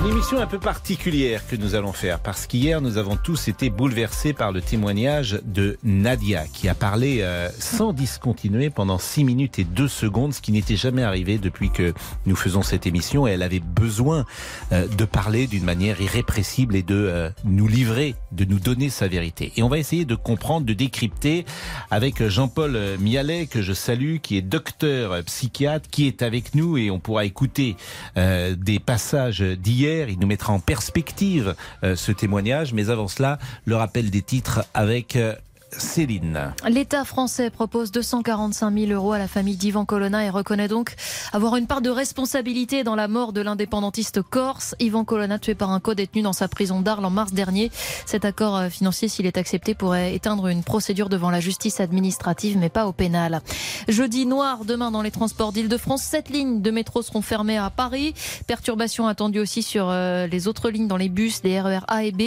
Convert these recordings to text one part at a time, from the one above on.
Une émission un peu particulière que nous allons faire parce qu'hier nous avons tous été bouleversés par le témoignage de Nadia qui a parlé euh, sans discontinuer pendant 6 minutes et 2 secondes, ce qui n'était jamais arrivé depuis que nous faisons cette émission et elle avait besoin euh, de parler d'une manière irrépressible et de euh, nous livrer, de nous donner sa vérité. Et on va essayer de comprendre, de décrypter avec Jean-Paul Mialet que je salue, qui est docteur psychiatre, qui est avec nous et on pourra écouter des passages d'hier il nous mettra en perspective euh, ce témoignage. Mais avant cela, le rappel des titres avec euh, Céline. L'État français propose 245 000 euros à la famille d'Ivan Colonna et reconnaît donc avoir une part de responsabilité dans la mort de l'indépendantiste corse. Ivan Colonna, tué par un co-détenu dans sa prison d'Arles en mars dernier. Cet accord euh, financier, s'il est accepté, pourrait éteindre une procédure devant la justice administrative, mais pas au pénal. Jeudi noir, demain dans les transports d'Île-de-France, sept lignes de métro seront fermées à Paris. Perturbations attendues aussi sur euh, les autres lignes dans les bus, les RER e A et B.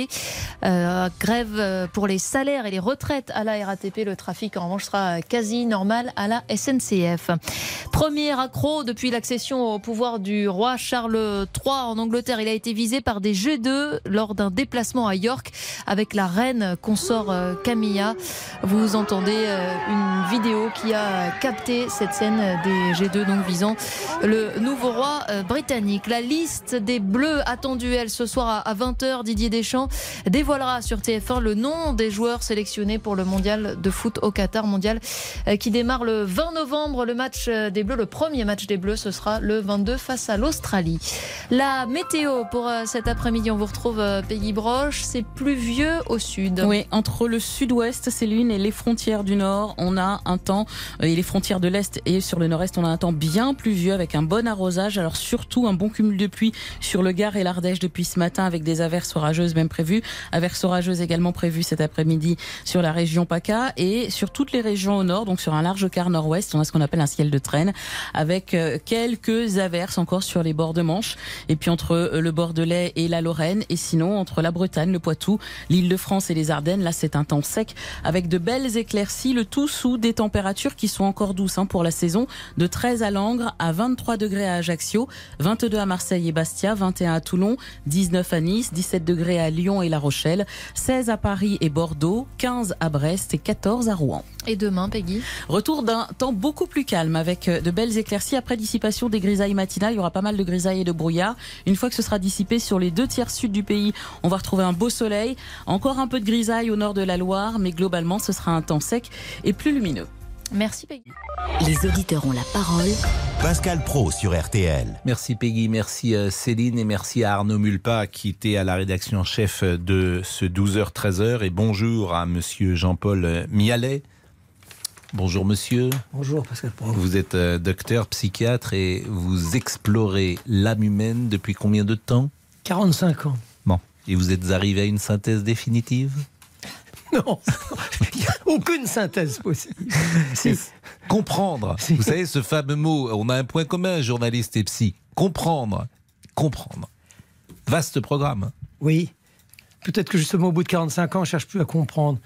Euh, grève pour les salaires et les retraites à la RATP. Le trafic, en revanche, sera quasi normal à la SNCF. Premier accro depuis l'accession au pouvoir du roi Charles III en Angleterre. Il a été visé par des G2 lors d'un déplacement à York avec la reine consort euh, Camilla. Vous entendez euh, une vidéo qui a capté cette scène des G2 donc visant le nouveau roi euh, britannique. La liste des bleus attendue, elle, ce soir à 20h, Didier Deschamps dévoilera sur TF1 le nom des joueurs sélectionnés pour le mondial de foot au Qatar, mondial euh, qui démarre le 20 novembre. Le match euh, des Bleus, le premier match des Bleus, ce sera le 22 face à l'Australie. La météo pour euh, cet après-midi, on vous retrouve Peggy Broche, c'est pluvieux au sud. Oui, entre le sud-ouest, c'est l'une, et les frontières du nord, on a un temps, et les frontières de l'est et sur le nord-est, on a un temps bien pluvieux avec un bon arrosage. Alors surtout un bon cumul de pluie sur le Gard et l'Ardèche depuis ce matin avec des averses orageuses même prévues. Averses orageuses également prévues cet après-midi sur la région PACA et sur toutes les régions au nord, donc sur un large quart nord-ouest, on a ce qu'on appelle un ciel de traîne avec euh, quelques averses encore sur les bords de Manche et puis entre euh, le Bordelais et la Lorraine et sinon entre la Bretagne, le Poitou, l'île de France et les Ardennes, là c'est un temps sec avec de belles éclaircies, le tout sous des températures qui sont encore douces hein, pour la saison, de 13 à Langres, à 23 degrés à Ajaccio, 22 à Marseille et Bastia, 21 à Toulon, 19 à Nice, 17 degrés à Lyon et La Rochelle, 16 à Paris et Bordeaux, 15 à Brest, et 14 à Rouen. Et demain, Peggy Retour d'un temps beaucoup plus calme avec euh, de belles éclaircies. Après dissipation des grisailles matinales, il y aura pas mal de grisailles et de brouillard. Une fois que ce sera dissipé sur les deux tiers sud du pays, on va retrouver un beau soleil. Encore un peu de grisaille au nord de la Loire, mais globalement, ce sera un temps sec et plus lumineux. Merci Peggy. Les auditeurs ont la parole. Pascal Pro sur RTL. Merci Peggy, merci euh, Céline et merci à Arnaud Mulpa qui était à la rédaction en chef de ce 12h-13h et bonjour à monsieur Jean-Paul Mialet. Bonjour monsieur. Bonjour Pascal Pro. Vous êtes euh, docteur psychiatre et vous explorez l'âme humaine depuis combien de temps? 45 ans. Bon. Et vous êtes arrivé à une synthèse définitive? Non, il n'y a aucune synthèse possible. Comprendre. Vous savez, ce fameux mot, on a un point commun, journaliste et psy. Comprendre. Comprendre. Vaste programme. Oui. Peut-être que justement, au bout de 45 ans, on ne cherche plus à comprendre.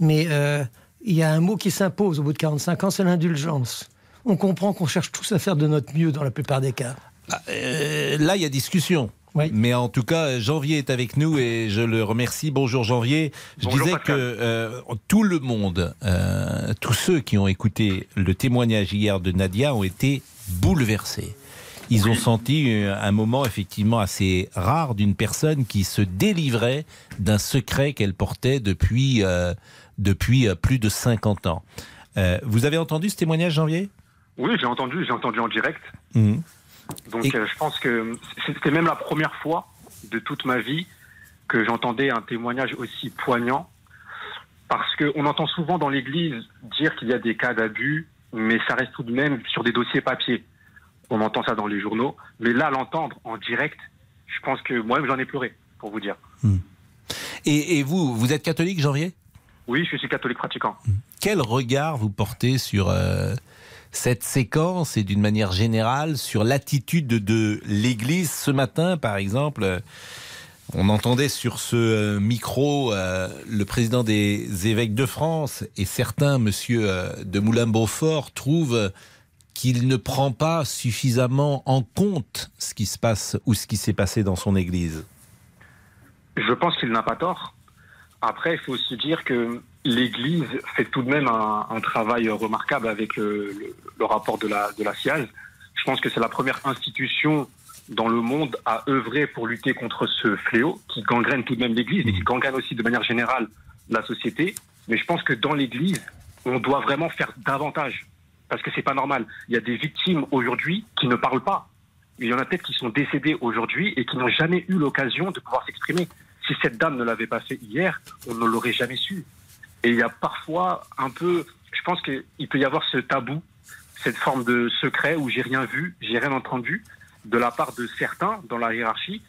Mais euh, il y a un mot qui s'impose au bout de 45 ans, c'est l'indulgence. On comprend qu'on cherche tous à faire de notre mieux dans la plupart des cas. Ah, euh, là, il y a discussion. Mais en tout cas, Janvier est avec nous et je le remercie. Bonjour Janvier. Je disais que euh, tout le monde, euh, tous ceux qui ont écouté le témoignage hier de Nadia ont été bouleversés. Ils ont senti euh, un moment effectivement assez rare d'une personne qui se délivrait d'un secret qu'elle portait depuis, depuis plus de 50 ans. vous avez entendu ce témoignage, Janvier? Oui, j'ai entendu, j'ai entendu en direct. Mmh. Donc euh, je pense que c'était même la première fois de toute ma vie que j'entendais un témoignage aussi poignant. Parce qu'on entend souvent dans l'Église dire qu'il y a des cas d'abus, mais ça reste tout de même sur des dossiers papier. On entend ça dans les journaux. Mais là, l'entendre en direct, je pense que moi-même j'en ai pleuré, pour vous dire. Hmm. Et, vous, vous êtes catholique, Janvier Oui, je suis catholique pratiquant. Hmm. Quel regard vous portez sur... Euh, cette séquence et d'une manière générale sur l'attitude de l'Église ce matin, par exemple. On entendait sur ce euh, micro euh, le président des évêques de France et certains, monsieur euh, de Moulin-Beaufort, trouvent qu'il ne prend pas suffisamment en compte ce qui se passe ou ce qui s'est passé dans son église. Je pense qu'il n'a pas tort. Après, il faut aussi dire que l'Église fait tout de même un, travail remarquable avec le, rapport de la, de la Je pense que c'est la première institution dans le monde à œuvrer pour lutter contre ce fléau qui gangrène tout de même l'Église et qui mmh. gangrène aussi de manière générale la société. Mais je pense que dans l'Église, on doit vraiment faire davantage parce que c'est pas normal. Il y a des victimes aujourd'hui qui ne parlent pas. Il y en a peut-être qui sont décédés aujourd'hui et qui n'ont jamais eu l'occasion de pouvoir s'exprimer. Si cette dame ne l'avait pas fait hier, on ne l'aurait jamais su. Et il y a parfois un peu, je pense qu'il peut y avoir ce tabou, cette forme de secret où j'ai rien vu, j'ai rien entendu de la part de certains dans la hiérarchie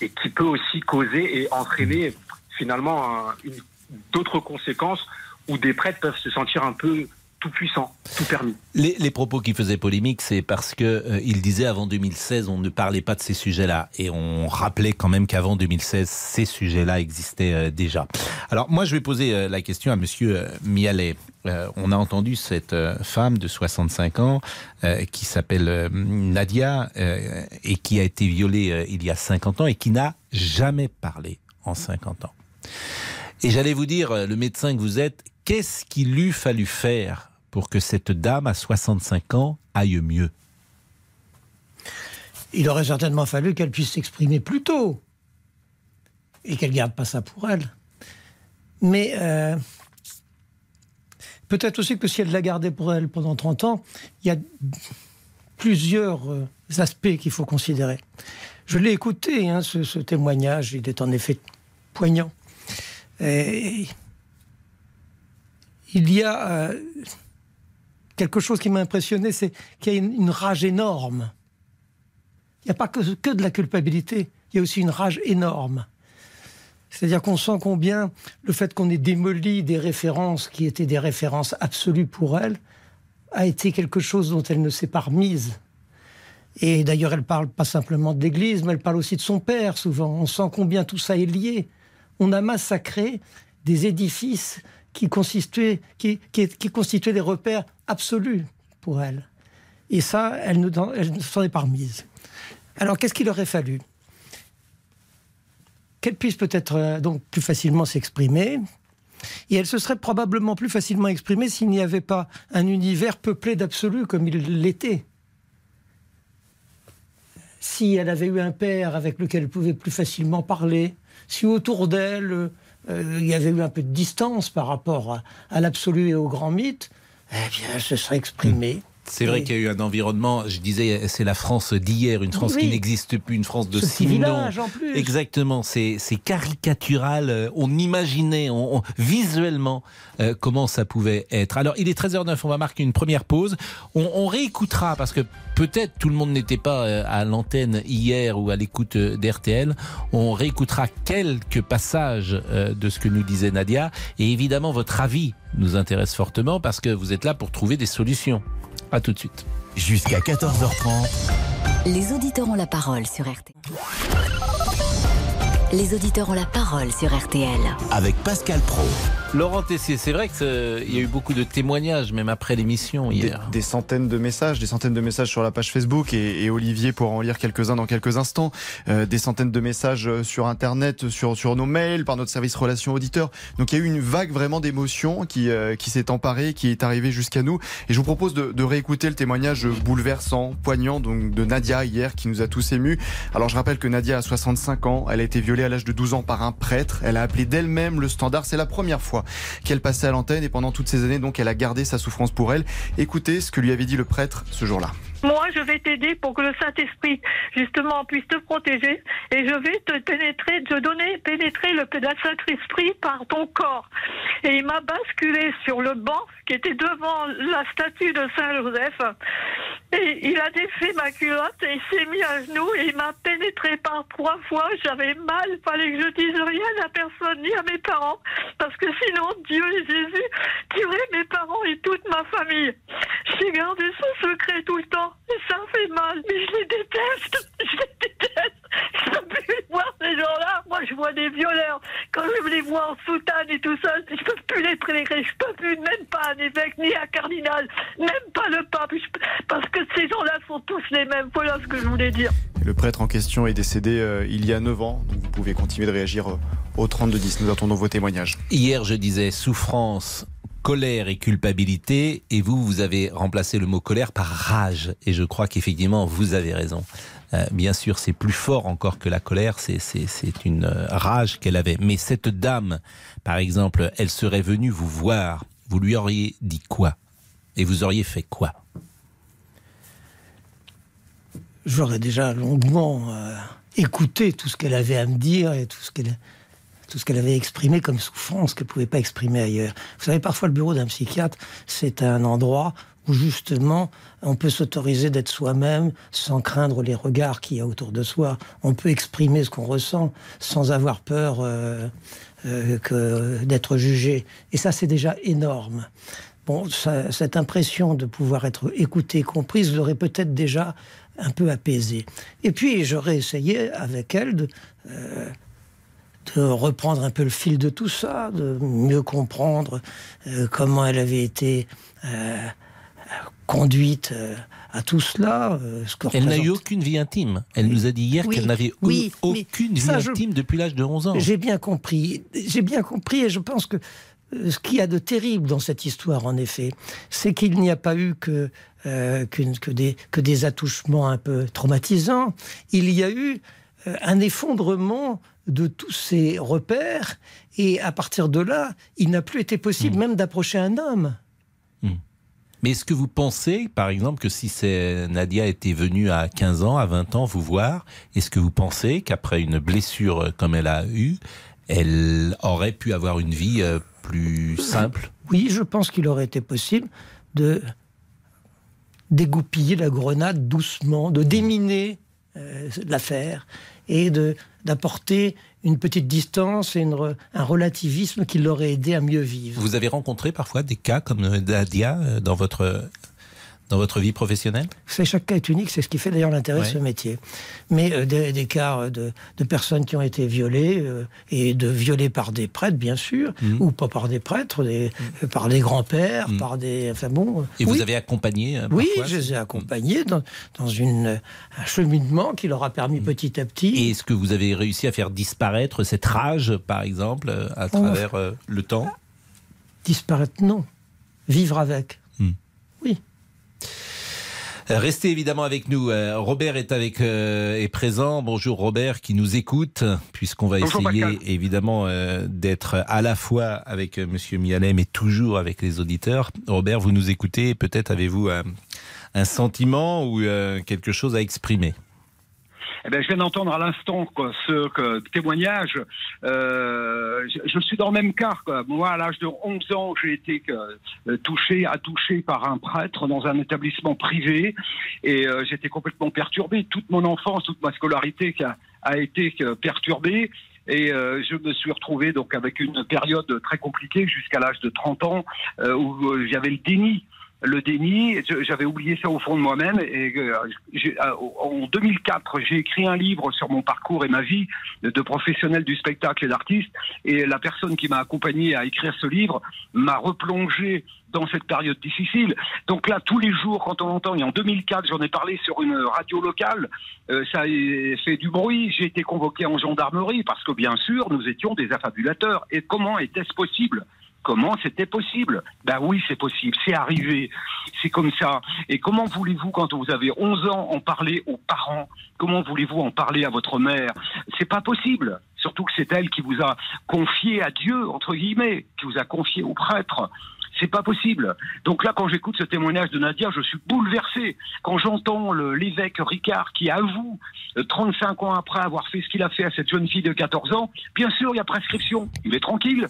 et qui peut aussi causer et entraîner finalement d'autres conséquences où des prêtres peuvent se sentir un peu puissant, tout permis. Les, propos qui faisaient polémique, c'est parce que euh, il disait avant 2016, on ne parlait pas de ces sujets-là, et on rappelait quand même qu'avant 2016, ces sujets-là existaient euh, déjà. Alors moi, je vais poser euh, la question à Monsieur Mialet. on a entendu cette femme de 65 ans qui s'appelle Nadia et qui a été violée il y a 50 ans et qui n'a jamais parlé en 50 ans. Et j'allais vous dire, le médecin que vous êtes, qu'est-ce qu'il eût fallu faire pour que cette dame à 65 ans aille mieux Il aurait certainement fallu qu'elle puisse s'exprimer plus tôt et qu'elle garde pas ça pour elle. Mais euh, peut-être aussi que si elle l'a gardé pour elle pendant 30 ans, il y a plusieurs euh, aspects qu'il faut considérer. Je l'ai écouté, hein, ce, témoignage, il est en effet poignant. il y a euh, quelque chose qui m'a impressionné, c'est qu'il y a une, rage énorme. Il n'y a pas que, de la culpabilité, il y a aussi une rage énorme. C'est-à-dire qu'on sent combien le fait qu'on ait démoli des références qui étaient des références absolues pour elle a été quelque chose dont elle ne s'est pas remise. Et d'ailleurs, elle parle pas simplement de l'Église, mais elle parle aussi de son père souvent. On sent combien tout ça est lié. On a massacré des édifices qui constituaient, des repères absolus pour elle. Et ça, elle ne, s'en est pas remise. Alors, qu'est-ce qu'il aurait fallu? Qu'elle puisse peut-être euh, donc plus facilement s'exprimer. Et elle se serait probablement plus facilement exprimée s'il n'y avait pas un univers peuplé d'absolu comme il l'était. Si elle avait eu un père avec lequel elle pouvait plus facilement parler, si autour d'elle euh, il y avait eu un peu de distance par rapport à, l'absolu et au grand mythe, eh bien, se serait exprimée. C'est vrai qu'il y a eu un environnement, je disais, c'est la France d'hier, une France qui n'existe plus, une France de en plus. Exactement, c'est caricatural. Euh, on imaginait on, visuellement euh, comment ça pouvait être. Alors, il est 13h09, on va marquer une première pause. On, on réécoutera, parce que peut-être tout le monde n'était pas euh, à l'antenne hier ou à l'écoute d'RTL. On réécoutera quelques passages de ce que nous disait Nadia. Et évidemment, votre avis nous intéresse fortement parce que vous êtes là pour trouver des solutions. A tout de suite. Jusqu'à 14h30. Les auditeurs ont la parole sur RTL. Les auditeurs ont la parole sur RTL. Avec Pascal Pro. Laurent Tessier, c'est vrai qu'il y a eu beaucoup de témoignages, même après l'émission hier. Des, centaines de messages, des centaines de messages sur la page Facebook et, Olivier pourra en lire quelques-uns dans quelques instants. Euh, des centaines de messages euh, sur Internet, sur, sur nos mails, par notre service relations auditeurs. Donc il y a eu une vague vraiment d'émotions qui, euh, qui s'est emparée, qui est arrivée jusqu'à nous. Et je vous propose de, de, réécouter le témoignage bouleversant, poignant donc de Nadia hier, qui nous a tous émus. Alors je rappelle que Nadia a 65 ans, elle a été violée à l'âge de 12 ans par un prêtre. Elle a appelé d'elle-même le standard. C'est la première fois qu'elle passait à l'antenne et pendant toutes ces années, donc, elle a gardé sa souffrance pour elle. Écoutez ce que lui avait dit le prêtre ce jour-là. Moi, je vais t'aider pour que le Saint-Esprit, justement, puisse te protéger. Et je vais te pénétrer, te donner, pénétrer le Saint-Esprit par ton corps. Et il m'a basculé sur le banc qui était devant la statue de Saint-Joseph. Et il a défait ma culotte et il s'est mis à genoux et il m'a pénétré par trois fois. J'avais mal, fallait que je dise rien à personne, ni à mes parents, parce que sinon Dieu et Jésus tueraient mes parents et toute ma famille. J'ai gardé ce secret tout le temps et ça fait mal, mais je les déteste, je les déteste. Je ne peux plus voir ces gens-là. Moi, violeurs. Quand je les vois en soutane et tout ça, je peux plus les tolérer. Je peux plus, même pas un évêque, ni un cardinal, même pas le pape. Parce que ces gens-là sont tous les mêmes. Voilà ce que je voulais dire. Le prêtre en question est décédé euh, il y a 9 ans, donc vous pouvez continuer de réagir euh, au 32-10. Nous attendons vos témoignages. Hier, je disais souffrance, colère et culpabilité, et vous, vous avez remplacé le mot colère par rage. Et je crois qu'effectivement, vous avez raison. Euh, bien sûr, c'est plus fort encore que la colère, c'est une rage qu'elle avait. Mais cette dame, par exemple, elle serait venue vous voir, vous lui auriez dit quoi? Et vous auriez fait quoi? J'aurais déjà longuement euh, écouté tout ce qu'elle avait à me dire et tout ce qu'elle tout ce qu'elle avait exprimé comme souffrance qu'elle pouvait pas exprimer ailleurs. Vous savez, parfois le bureau d'un psychiatre, c'est un endroit où justement on peut s'autoriser d'être soi-même sans craindre les regards qu'il y a autour de soi. On peut exprimer ce qu'on ressent sans avoir peur euh, euh, que d'être jugé. Et ça, c'est déjà énorme. Bon, cette impression de pouvoir être écouté, comprise, l'aurait peut-être déjà un peu apaisé. Et puis j'aurais essayé avec elle de, euh, de, reprendre un peu le fil de tout ça, de mieux comprendre euh, comment elle avait été euh, conduite à tout cela. Ce elle n'a eu aucune vie intime. Elle nous a dit hier qu'elle n'avait eu aucune vie intime depuis l'âge de 11 ans. J'ai bien compris. J'ai bien compris et je pense que ce qu'il y a de terrible dans cette histoire, en effet, c'est qu'il n'y a pas eu que, euh, que, des, que des attouchements un peu traumatisants. Il y a eu euh, un effondrement de tous ces repères, et à partir de là, il n'a plus été possible hmm. même d'approcher un homme. Hmm. Mais est-ce que vous pensez, par exemple, que si Nadia était venue à 15 ans, à 20 ans vous voir, est-ce que vous pensez qu'après une blessure comme elle a eue, elle aurait pu avoir une vie euh, plus simple? Oui, je pense qu'il aurait été possible de dégoupiller la grenade doucement, de déminer euh, l'affaire et de d'apporter une petite distance et un relativisme qui l'aurait aidé à mieux vivre. Vous avez rencontré parfois des cas comme Nadia euh, dans votre dans votre vie professionnelle c'est, Chaque cas est unique, c'est ce qui fait d'ailleurs l'intérêt de ce métier. Mais euh, des, cas de, personnes qui ont été violées, euh, et de violées par des prêtres, bien sûr, mmh. ou pas par des prêtres, des, mmh. par des grands-pères, mmh. par des... Enfin bon... Et vous avez accompagné euh, Oui, je les ai accompagnés dans, dans une, un cheminement qui leur a permis petit à petit... Et est-ce que vous avez réussi à faire disparaître cette rage, par exemple, à travers le temps? Disparaître, non. Vivre avec. Oui. Euh, restez évidemment avec nous. Euh, Robert est avec euh, est présent. Bonjour Robert qui nous écoute, puisqu'on va essayer évidemment d'être à la fois avec Monsieur Mialet, mais toujours avec les auditeurs. Robert, vous nous écoutez. Peut-être avez-vous un sentiment ou quelque chose à exprimer? Eh ben, je viens d'entendre à l'instant ce témoignage. Euh, je, suis dans le même cas. Moi, à l'âge de 11 ans, j'ai été euh, touché, attouché par un prêtre dans un établissement privé et euh, j'étais complètement perturbé. Toute mon enfance, toute ma scolarité a, a été perturbée. Et je me suis retrouvé donc avec une période très compliquée jusqu'à l'âge de 30 ans où j'avais le déni le déni. J'avais oublié ça au fond de moi-même. Euh, euh, en 2004, j'ai écrit un livre sur mon parcours et ma vie de professionnel du spectacle et d'artiste. Et la personne qui m'a accompagné à écrire ce livre m'a replongé dans cette période difficile. Donc là, tous les jours, quand on entend, et en 2004, j'en ai parlé sur une radio locale, euh, ça fait du bruit. J'ai été convoqué en gendarmerie parce que bien sûr, nous étions des affabulateurs. Et comment était-ce possible Comment c'était possible? Ben oui, c'est possible, c'est arrivé, c'est comme ça. Et comment voulez-vous, quand vous avez 11 ans, en parler aux parents? Comment voulez-vous en parler à votre mère? C'est pas possible. Surtout que c'est elle qui vous a confié à Dieu, entre guillemets, qui vous a confié au prêtre. C'est pas possible. Donc là, quand j'écoute ce témoignage de Nadia, je suis bouleversé. Quand j'entends l'évêque Ricard qui avoue, 35 euh, ans après avoir fait ce qu'il a fait à cette jeune fille de 14 ans, bien sûr, il y a prescription. Il est tranquille.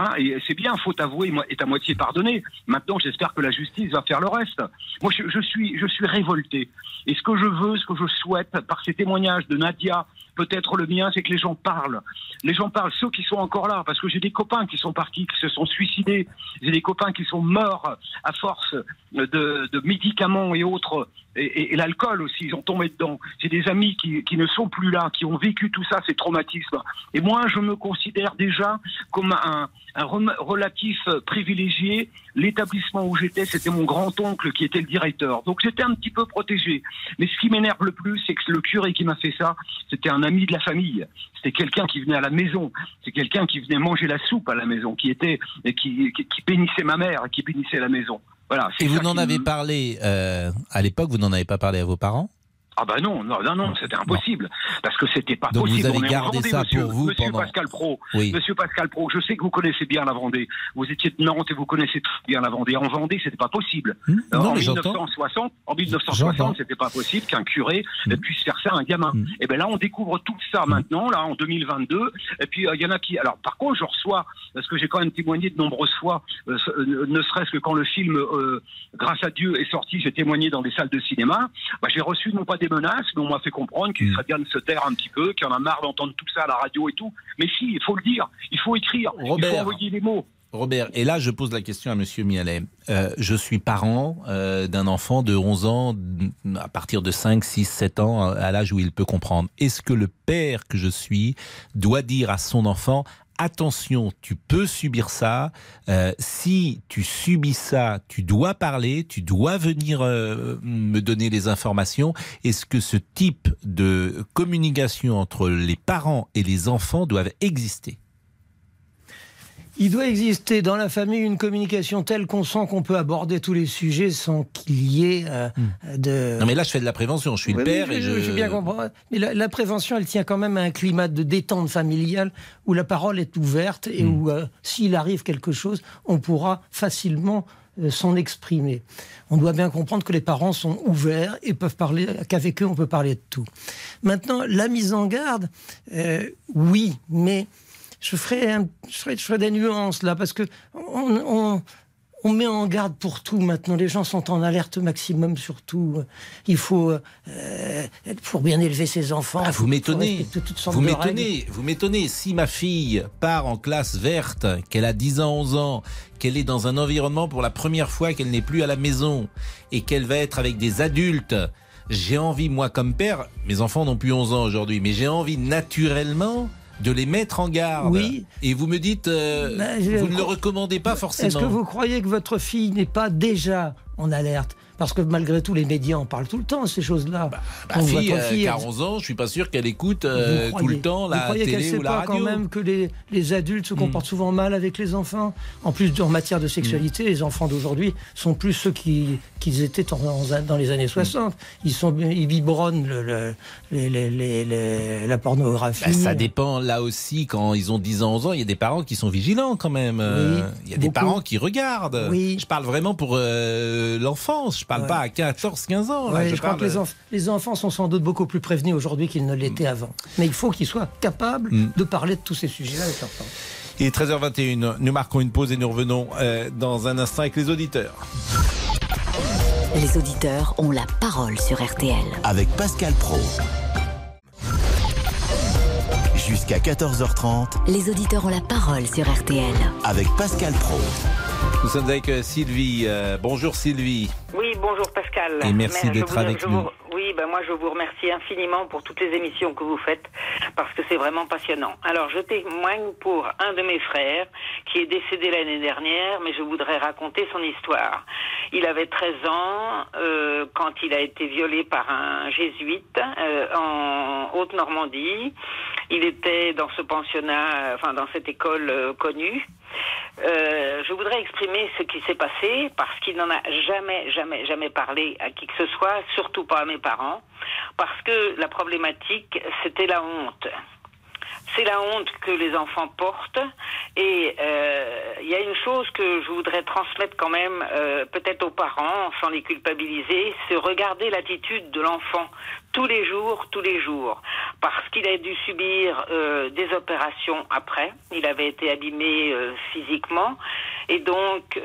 Hein, et c'est bien, faute avouée est à moitié pardonnée. Maintenant, j'espère que la justice va faire le reste. Moi, je, suis, je suis révolté. Et ce que je veux, ce que je souhaite, par ces témoignages de Nadia, peut-être le mien, c'est que les gens parlent. Les gens parlent, ceux qui sont encore là, parce que j'ai des copains qui sont partis, qui se sont suicidés, j'ai des copains qui sont morts à force de, médicaments et autres, et, l'alcool aussi, ils ont tombé dedans. J'ai des amis qui, ne sont plus là, qui ont vécu tout ça, ces traumatismes. Et moi, je me considère déjà comme un, un relatif privilégié. L'établissement où j'étais, c'était mon grand-oncle qui était le directeur. Donc j'étais un petit peu protégé. Mais ce qui m'énerve le plus, c'est que le curé qui m'a fait ça, c'était un ami de la famille. C'était quelqu'un qui venait à la maison. C'est quelqu'un qui venait manger la soupe à la maison, qui était, qui, qui, qui bénissait ma mère, qui bénissait la maison. Voilà. Et vous n'en avez parlé euh, à l'époque, vous n'en avez pas parlé à vos parents? Ah bah non, non, non, non c'était impossible. Parce que c'était pas Donc possible. Vous avez gardé ça monsieur, pour vous Monsieur pendant... Pascal Pro. Monsieur Pascal Pro, je sais que vous connaissez bien la Vendée. Vous étiez de Nantes et vous connaissez très bien la Vendée. En Vendée, c'était pas possible. Hmm en, 1960, en 1960, c'était pas possible qu'un curé hmm. puisse faire ça à un gamin. Hmm. Et ben là, on découvre tout ça maintenant, là, en 2022. Et puis, euh, il y en a qui. Alors, par contre, je reçois, parce que j'ai quand même témoigné de nombreuses fois, euh, euh, ne serait-ce que quand le film Grâce à Dieu est sorti, j'ai témoigné dans des salles de cinéma. Bah, j'ai reçu non pas des menaces, mais on m'a fait comprendre qu'il mm. serait bien de se taire un petit peu, qu'il en a marre d'entendre tout ça à la radio et tout. Mais si, il faut le dire, il faut écrire, Robert, il faut envoyer des mots. Robert, et là je pose la question à Monsieur Mialet. Euh, je suis parent euh, d'un enfant de 11 ans, à partir de 5, 6, 7 ans, à l'âge où il peut comprendre. Est-ce que le père que je suis doit dire à son enfant attention, tu peux subir ça. Euh, si tu subis ça, tu dois parler, tu dois venir euh, me donner les informations. Est-ce que ce type de communication entre les parents et les enfants doivent exister? Il doit exister dans la famille une communication telle qu'on sent qu'on peut aborder tous les sujets sans qu'il y ait euh, hmm. de. Non, mais là, je fais de la prévention. Je suis le père et je. Je bien comprendre. Mais la, prévention, elle tient quand même à un climat de détente familiale où la parole est ouverte et hmm. où, euh, s'il arrive quelque chose, on pourra facilement euh, s'en exprimer. On doit bien comprendre que les parents sont ouverts et peuvent parler, qu'avec eux, on peut parler de tout. Maintenant, la mise en garde, oui, mais je ferai, je, ferai, des nuances là, parce que on, on, met en garde pour tout maintenant. Les gens sont en alerte maximum sur tout. Il faut, euh, pour bien élever ses enfants. Ah, vous m'étonnez. Vous m'étonnez. Vous m'étonnez. Si ma fille part en classe verte, qu'elle a 10 ans, 11 ans, qu'elle est dans un environnement pour la première fois, qu'elle n'est plus à la maison et qu'elle va être avec des adultes j'ai envie, moi comme père, mes enfants n'ont plus 11 ans aujourd'hui, mais j'ai envie naturellement de les mettre en garde. Oui. Et vous me dites, euh, ben, vous ne le recommandez pas forcément. Est-ce que vous croyez que votre fille n'est pas déjà en alerte? Parce que malgré tout, les médias en parlent tout le temps, ces choses-là. Bah, ma fille, euh, fille, 11 ans, je suis pas sûr qu'elle écoute euh, tout le temps la télé ou la radio. quand même que les, les adultes se comportent souvent mal avec les enfants? En plus, en matière de sexualité, hmm. les enfants d'aujourd'hui sont plus ceux qui, qu'ils étaient dans les années 60. Hmm. Ils, sont, ils biberonnent le, la pornographie. Bah, ça dépend là aussi, quand ils ont 10 ans, 11 ans, il y a des parents qui sont vigilants quand même. Euh, il y a des parents qui regardent. Oui. Je parle vraiment pour l'enfance parle pas à 14, 15 ans. je, crois que les, enfants sont sans doute beaucoup plus prévenus aujourd'hui qu'ils ne l'étaient mm. avant. Mais il faut qu'ils soient capables mm. de parler de tous ces sujets-là avec leurs parents. Il est 13h21, nous marquons une pause et nous revenons euh, dans un instant avec les auditeurs. Les auditeurs ont la parole sur RTL. Avec Pascal Pro. Jusqu'à 14h30. Les auditeurs ont la parole sur RTL. Avec Pascal Pro. Nous sommes avec euh, Sylvie. Euh, bonjour Sylvie. Oui, bonjour Pascal. Et merci d'être avec nous. oui, ben moi je vous remercie infiniment pour toutes les émissions que vous faites parce que c'est vraiment passionnant. Alors je témoigne pour un de mes frères qui est décédé l'année dernière, mais je voudrais raconter son histoire. Il avait 13 ans euh, quand il a été violé par un jésuite en Haute-Normandie. Il était dans ce pensionnat, enfin dans cette école connue. Euh, je voudrais exprimer ce qui s'est passé parce qu'il n'en a jamais, jamais, jamais parlé à qui que ce soit, surtout pas à mes parents, parce que la problématique, c'était la honte. C'est la honte que les enfants portent. Et euh, il y a une chose que je voudrais transmettre quand même, euh, peut-être aux parents, sans les culpabiliser, c'est regarder l'attitude de l'enfant tous les jours, tous les jours, parce qu'il a dû subir euh, des opérations après. Il avait été abîmé physiquement. Et donc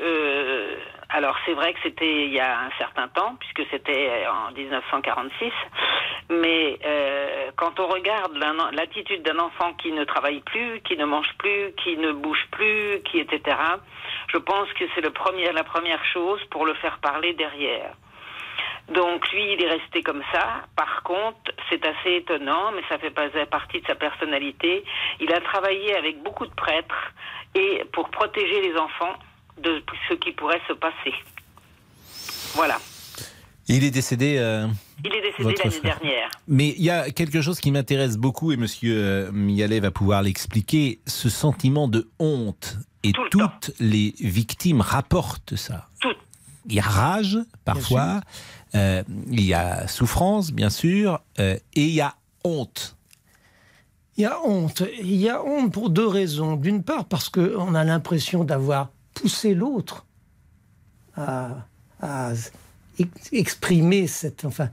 Alors c'est vrai que c'était il y a un certain temps, puisque c'était en 1946, mais euh, quand on regarde l'attitude d'un enfant qui ne travaille plus, qui ne mange plus, qui ne bouge plus, qui etc., je pense que c'est premier, la première chose pour le faire parler derrière. Donc lui, il est resté comme ça. Par contre, c'est assez étonnant, mais ça fait pas partie de sa personnalité. Il a travaillé avec beaucoup de prêtres et pour protéger les enfants de ce qui pourrait se passer. Voilà. Il est décédé. Euh, il est décédé l'année dernière. Mais il y a quelque chose qui m'intéresse beaucoup et Monsieur euh, Mialet va pouvoir l'expliquer. Ce sentiment de honte et toutes les victimes rapportent ça. Il y a rage parfois, euh, il y a souffrance bien sûr, et il y a honte. Il y a honte. Il y a honte pour deux raisons. D'une part parce qu'on a l'impression d'avoir poussé l'autre à, exprimer cette, enfin,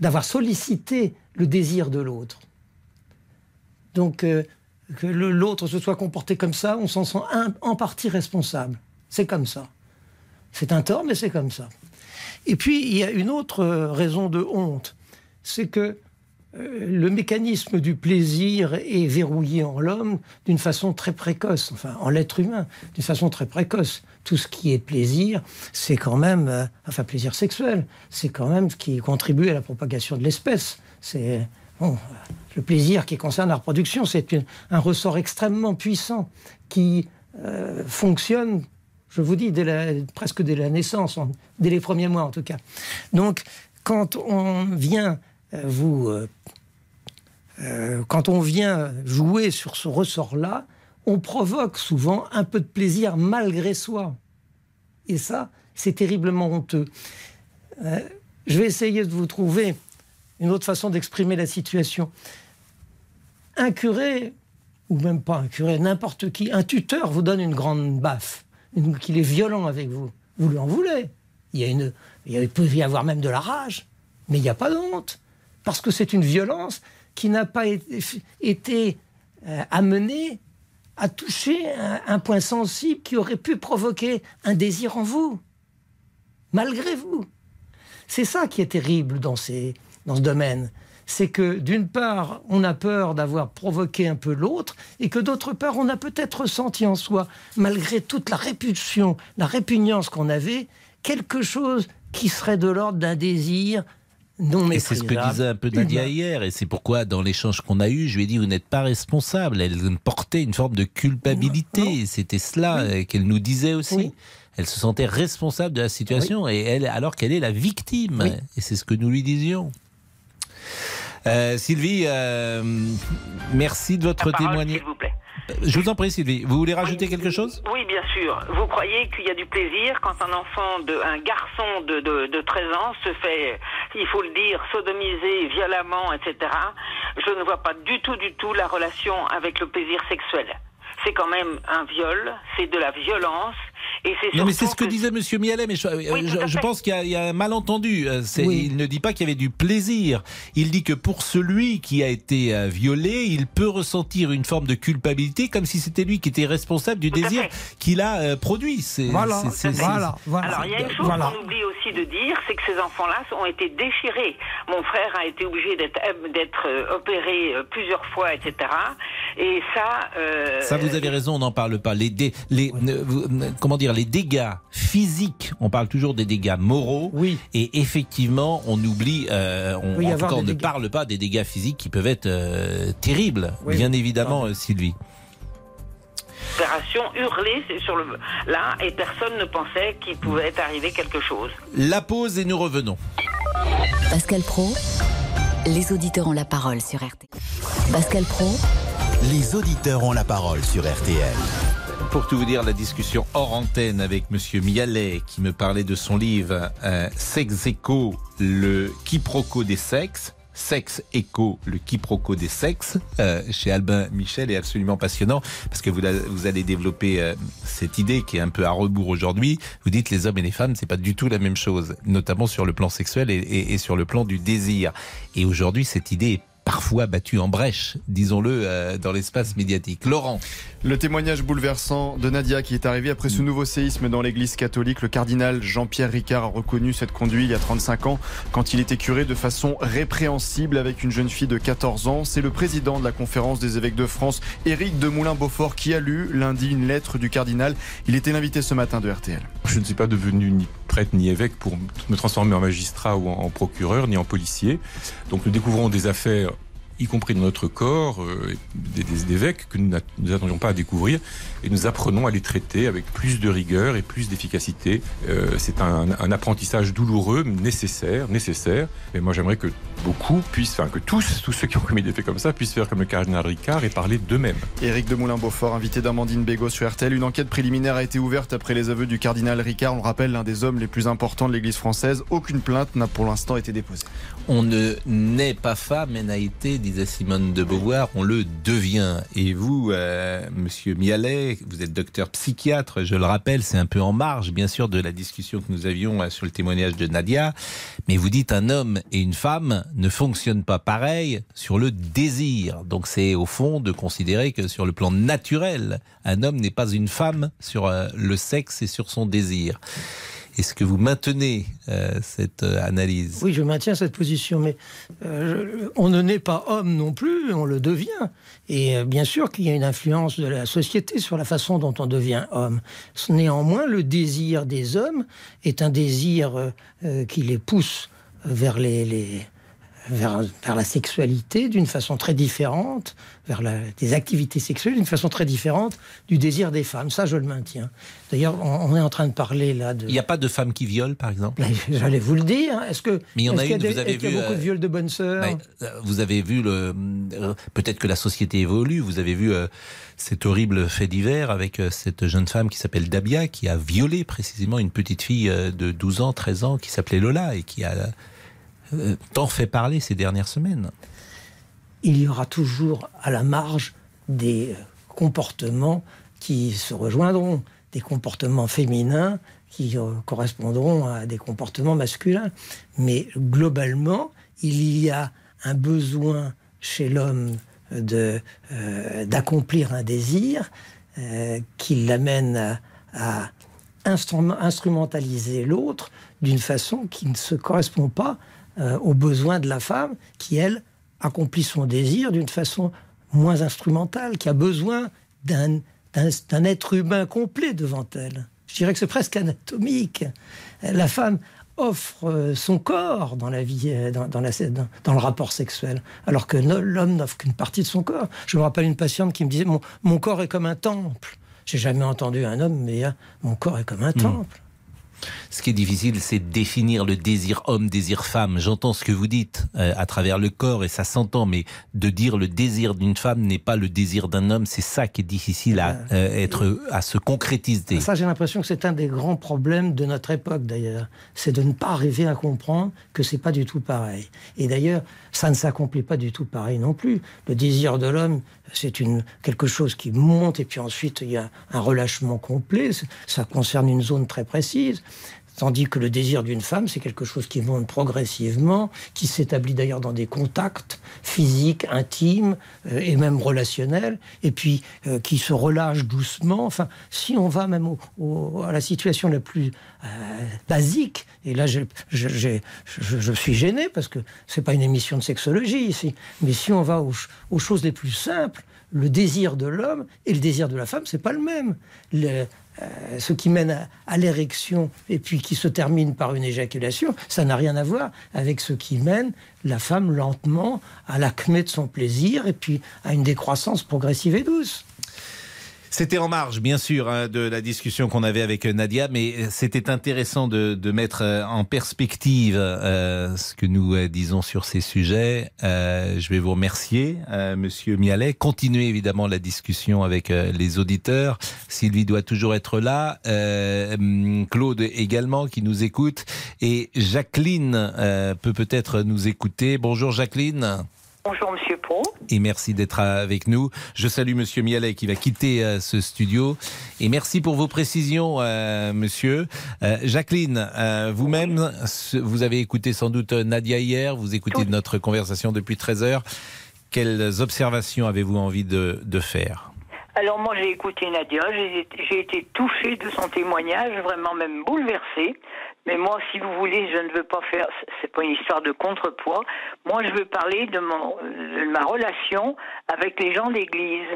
d'avoir sollicité le désir de l'autre. Donc euh, que l'autre se soit comporté comme ça, on s'en sent en partie responsable. C'est comme ça. C'est un tort, mais c'est comme ça. Et puis il y a une autre raison de honte, c'est que euh, le mécanisme du plaisir est verrouillé en l'homme d'une façon très précoce, enfin en l'être humain, d'une façon très précoce. Tout ce qui est plaisir, c'est quand même, euh, enfin plaisir sexuel, c'est quand même ce qui contribue à la propagation de l'espèce. C'est le plaisir qui concerne la reproduction, c'est un ressort extrêmement puissant qui euh, fonctionne, je vous dis, presque dès la naissance, dès les premiers mois en tout cas. Donc, quand on vient euh, vous, euh, euh, quand on vient jouer sur ce ressort-là, on provoque souvent un peu de plaisir malgré soi. Et ça, c'est terriblement honteux. je vais essayer de vous trouver une autre façon d'exprimer la situation. Un curé, ou même pas un curé, n'importe qui, un tuteur vous donne une grande baffe, qu'il est violent avec vous. Vous lui en voulez. Il, il peut y avoir même de la rage, mais il n'y a pas de honte parce que c'est une violence qui n'a pas été euh, amenée à toucher un, point sensible qui aurait pu provoquer un désir en vous, malgré vous. C'est ça qui est terrible dans, dans ce domaine. C'est que d'une part, on a peur d'avoir provoqué un peu l'autre, et que d'autre part, on a peut-être ressenti en soi, malgré toute la répulsion, la répugnance qu'on avait, quelque chose qui serait de l'ordre d'un désir et c'est ce que disait un peu Nadia hier, et c'est pourquoi dans l'échange qu'on a eu, je lui ai dit vous n'êtes pas responsable. Elle portait une forme de culpabilité. C'était cela euh, qu'elle nous disait aussi. Elle se sentait responsable de la situation, et elle, alors qu'elle est la victime. Et c'est ce que nous lui disions. Euh, Sylvie, euh, merci de votre témoignage. Je vous en prie, Sylvie. Vous voulez rajouter quelque chose? Oui, bien sûr. Vous croyez qu'il y a du plaisir quand un enfant, de, un garçon de, de, de 13 ans se fait, il faut le dire, sodomiser violemment, etc. Je ne vois pas du tout, du tout la relation avec le plaisir sexuel. C'est quand même un viol, c'est de la violence, non, mais c'est ce que, disait Monsieur Mialet, mais je, pense qu'il y, a un malentendu. Euh, il ne dit pas qu'il y avait du plaisir. Il dit que pour celui qui a été euh, violé, il peut ressentir une forme de culpabilité, comme si c'était lui qui était responsable du désir qu'il a euh, produit. Voilà, voilà, Alors il y a une chose qu'on oublie aussi de dire, c'est que ces enfants-là ont été déchirés. Mon frère a été obligé d'être opéré plusieurs fois, etc. Et ça. Ça, vous avez raison, on n'en parle pas. Les, les, comment dire, les dégâts physiques, on parle toujours des dégâts moraux, oui. et effectivement, on oublie, euh, on, en tout cas, on ne parle pas des dégâts physiques qui peuvent être euh, terribles, bien évidemment, Sylvie opération hurlée sur le là et personne ne pensait qu'il pouvait arriver quelque chose. La pause et nous revenons. Pascal Pro, les auditeurs ont la parole sur RTL. Pascal Pro, les auditeurs ont la parole sur RTL. Pour tout vous dire, la discussion hors antenne avec Monsieur Mialet qui me parlait de son livre euh, Sex Echo, le quiproquo des sexes. Sex Echo, le quiproquo des sexes, euh, chez Albin Michel est absolument passionnant parce que vous, vous allez développer euh, cette idée qui est un peu à rebours aujourd'hui. Vous dites les hommes et les femmes, c'est pas du tout la même chose, notamment sur le plan sexuel et, et sur le plan du désir. Et aujourd'hui, cette idée est parfois battu en brèche, disons-le, dans l'espace médiatique. Laurent. Le témoignage bouleversant de Nadia qui est arrivé après ce nouveau séisme dans l'église catholique. Le cardinal Jean-Pierre Ricard a reconnu cette conduite il y a 35 ans quand il était curé de façon répréhensible avec une jeune fille de 14 ans. C'est le président de la conférence des évêques de France, Éric de Moulin-Beaufort, qui a lu lundi une lettre du cardinal. Il était l'invité ce matin de RTL. Je ne suis pas devenu ni prêtre ni évêque pour me transformer en magistrat ou en procureur ni en policier. Donc nous découvrons des affaires y compris dans notre corps, euh, des, des, évêques que nous n'attendions pas à découvrir, et nous apprenons à les traiter avec plus de rigueur et plus d'efficacité. Euh, c'est un, un, apprentissage douloureux, nécessaire, nécessaire. Mais moi, j'aimerais que beaucoup puissent, enfin que tous, tous ceux qui ont commis des faits comme ça, puissent faire comme le cardinal Ricard et parler d'eux-mêmes. Éric de Moulin-Beaufort, invité d'Amandine Bégaud sur RTL. Une enquête préliminaire a été ouverte après les aveux du cardinal Ricard. On le rappelle, l'un des hommes les plus importants de l'Église française. Aucune plainte n'a pour l'instant été déposée. On ne naît pas femme, mais n'a été disait Simone de Beauvoir, on le devient. Et vous, euh, Monsieur Mialet, vous êtes docteur psychiatre, je le rappelle, c'est un peu en marge, bien sûr, de la discussion que nous avions euh, sur le témoignage de Nadia. Mais vous dites un homme et une femme ne fonctionnent pas pareil sur le désir. Donc c'est au fond de considérer que sur le plan naturel, un homme n'est pas une femme sur euh, le sexe et sur son désir. Est-ce que vous maintenez euh, cette euh, analyse? Oui, je maintiens cette position, mais euh, on ne naît pas homme non plus, on le devient. Et euh, bien sûr qu'il y a une influence de la société sur la façon dont on devient homme. Néanmoins, le désir des hommes est un désir euh, euh, qui les pousse vers les, les vers, vers, la sexualité d'une façon très différente, vers la, des activités sexuelles d'une façon très différente du désir des femmes. Ça, je le maintiens. D'ailleurs, on, on, est en train de parler là de. Il n'y a pas de femmes qui violent, par exemple? J'allais vous le dire. Est-ce que. Mais il y en a une, qu vous avez vu. Il y a beaucoup de viols de bonnes sœurs? bah, Vous avez vu le. Peut-être que la société évolue. Vous avez vu. Euh, cet horrible fait divers avec euh, cette jeune femme qui s'appelle Dabia, qui a violé précisément une petite fille euh, de 12 ans, 13 ans, qui s'appelait Lola, et qui a euh, tant fait parler ces dernières semaines. Il y aura toujours à la marge des comportements qui se rejoindront, des comportements féminins qui euh, correspondront à des comportements masculins. Mais globalement, il y a un besoin chez l'homme d'accomplir euh, un désir euh, qui l'amène à instrumentaliser l'autre d'une façon qui ne se correspond pas euh, aux besoins de la femme qui, elle, accomplit son désir d'une façon moins instrumentale, qui a besoin d'un être humain complet devant elle. Je dirais que c'est presque anatomique. La femme offre euh, son corps dans la vie, euh, dans, dans, la, dans, dans le rapport sexuel, alors que l'homme n'offre qu'une partie de son corps. Je me rappelle une patiente qui me disait mon, mon corps est comme un temple. J'ai jamais entendu un homme mais mon corps est comme un mmh. Ce qui est difficile, c'est de définir le désir homme, désir femme. J'entends ce que vous dites euh, à travers le corps et ça s'entend, mais de dire le désir d'une femme n'est pas le désir d'un homme, c'est ça qui est difficile à euh, être, à se concrétiser. Ça, j'ai l'impression que c'est un des grands problèmes de notre époque d'ailleurs, c'est de ne pas arriver à comprendre que c'est pas du tout pareil. Et d'ailleurs, ça ne s'accomplit pas du tout pareil non plus. Le désir de l'homme, c'est une quelque chose qui monte et puis ensuite il y a un relâchement complet. Ça concerne une zone très précise. Tandis que le désir d'une femme, c'est quelque chose qui monte progressivement, qui s'établit d'ailleurs dans des contacts physiques, intimes euh, et même relationnels, et puis euh, qui se relâche doucement. Enfin, si on va même à la situation la plus euh, basique, et là je, je, je, je suis gêné parce que c'est pas une émission de sexologie ici, mais si on va aux, choses les plus simples, le désir de l'homme et le désir de la femme, c'est pas le même. Euh, ce qui mène à, à l'érection et puis qui se termine par une éjaculation, ça n'a rien à voir avec ce qui mène la femme lentement à l'acmé de son plaisir et puis à une décroissance progressive et douce. C'était en marge, bien sûr, hein, de la discussion qu'on avait avec Nadia, mais c'était intéressant de, mettre euh, en perspective euh, ce que nous euh, disons sur ces sujets. Euh, je vais vous remercier, euh, Monsieur Mialet. Continuez évidemment la discussion avec euh, les auditeurs. Sylvie doit toujours être là. Claude également qui nous écoute. Et Jacqueline peut peut-être nous écouter. Bonjour Jacqueline. Bonjour Monsieur Pro. Et merci d'être avec nous. Je salue Monsieur Mialet qui va quitter euh, ce studio. Et merci pour vos précisions, euh, Monsieur. Euh, Jacqueline, vous-même, vous avez écouté sans doute Nadia hier. Vous écoutez notre conversation depuis 13 heures. Quelles observations avez-vous envie de, de faire? Alors moi j'ai écouté Nadia, j'ai été touchée de son témoignage, vraiment même bouleversée. Mais moi, si vous voulez, je ne veux pas faire, c'est pas une histoire de contrepoids. Moi, je veux parler de, mon, de ma relation avec les gens d'église.